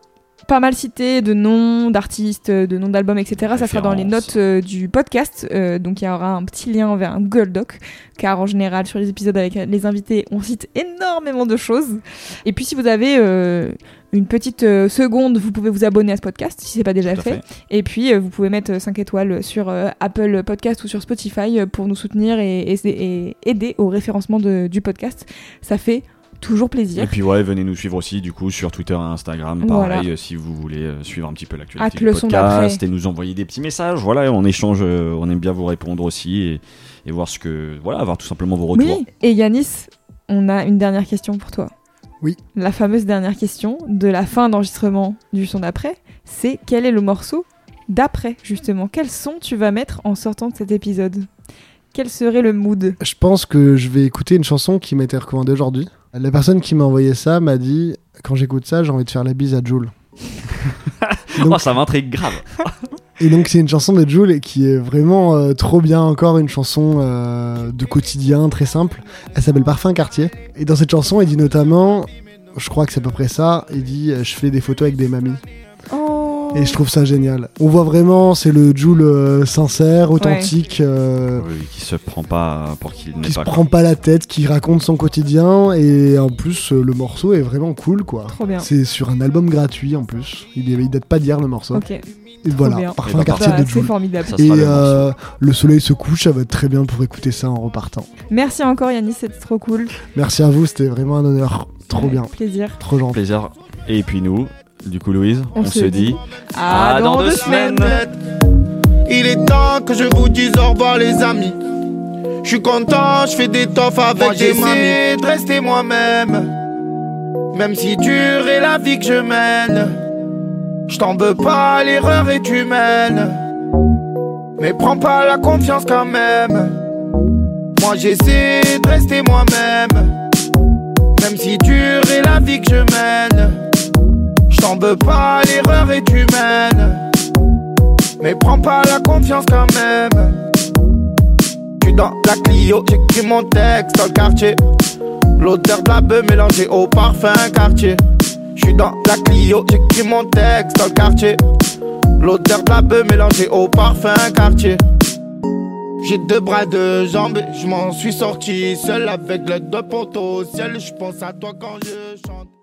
pas mal cité de noms d'artistes, de noms d'albums, etc. Ça sera dans les notes euh, du podcast, euh, donc il y aura un petit lien vers un Google Doc, car en général sur les épisodes avec les invités, on cite énormément de choses. Et puis si vous avez euh, une petite seconde, vous pouvez vous abonner à ce podcast si c'est pas déjà fait. fait. Et puis vous pouvez mettre 5 étoiles sur Apple Podcast ou sur Spotify pour nous soutenir et, et- et aider au référencement de- du podcast. Ça fait toujours plaisir. Et puis ouais, venez nous suivre aussi du coup sur Twitter et Instagram, pareil, euh, si vous voulez euh, suivre un petit peu l'actualité le du son podcast et nous envoyer des petits messages. Voilà, on échange, euh, on aime bien vous répondre aussi et, et voir ce que, voilà, avoir tout simplement vos retours. Oui, et Yanis, on a une dernière question pour toi. Oui. La fameuse dernière question de la fin d'enregistrement du son d'après, c'est quel est le morceau d'après, justement? Quel son tu vas mettre en sortant de cet épisode? Quel serait le mood? Je pense que je vais écouter une chanson qui m'a été recommandée aujourd'hui. La personne qui m'a envoyé ça m'a dit quand j'écoute ça, j'ai envie de faire la bise à Jules. Oh, ça m'intrigue grave. Et donc c'est une chanson de Jules et qui est vraiment euh, trop bien encore une chanson euh, de quotidien très simple. Elle s'appelle Parfum Quartier. Et dans cette chanson, il dit notamment, je crois que c'est à peu près ça, il dit euh, je fais des photos avec des mamies. Oh Et je trouve ça génial. On voit vraiment, c'est le Jules euh, sincère, authentique, euh, Oui, qui se prend pas pour qu'il qui se pas. prend pas la tête, qui raconte son quotidien. Et en plus, euh, le morceau est vraiment cool, quoi. Trop bien. C'est sur un album gratuit en plus. Il, est- il date pas d'hier le morceau. Ok, Et voilà, bien. Parfum Et bah, Quartier Bah, de c'est Jules. formidable. Ça Et le euh, soleil se couche, ça va être très bien pour écouter ça en repartant. Merci encore Yanis, c'était trop cool. Merci à vous, c'était vraiment un honneur. Trop Ouais, bien, Plaisir. trop gentil. Plaisir. Et puis nous, du coup, Louise, On on, se dit dit À dans deux semaines. Il est temps que je vous dise au revoir les amis. Je suis content, je fais des toffes avec Moi, des j'essaie mamies. de rester moi-même. Même si dure est la vie que je mène. Je t'en veux pas, l'erreur est humaine. Mais prends pas la confiance quand même. Moi j'essaie de rester moi-même. Même si dure est la vie que je mène. T'en veux pas, l'erreur est humaine. Mais prends pas la confiance quand même. Suis dans la Clio, j'écris mon texte dans le quartier. L'odeur de la bœuf mélangée au parfum quartier. Je suis dans la Clio, j'écris mon texte dans le quartier. L'odeur de la bœuf mélangée au parfum quartier. J'ai deux bras, deux jambes, je m'en suis sorti seul avec l'aide de poteau au ciel. Je pense à toi quand je chante.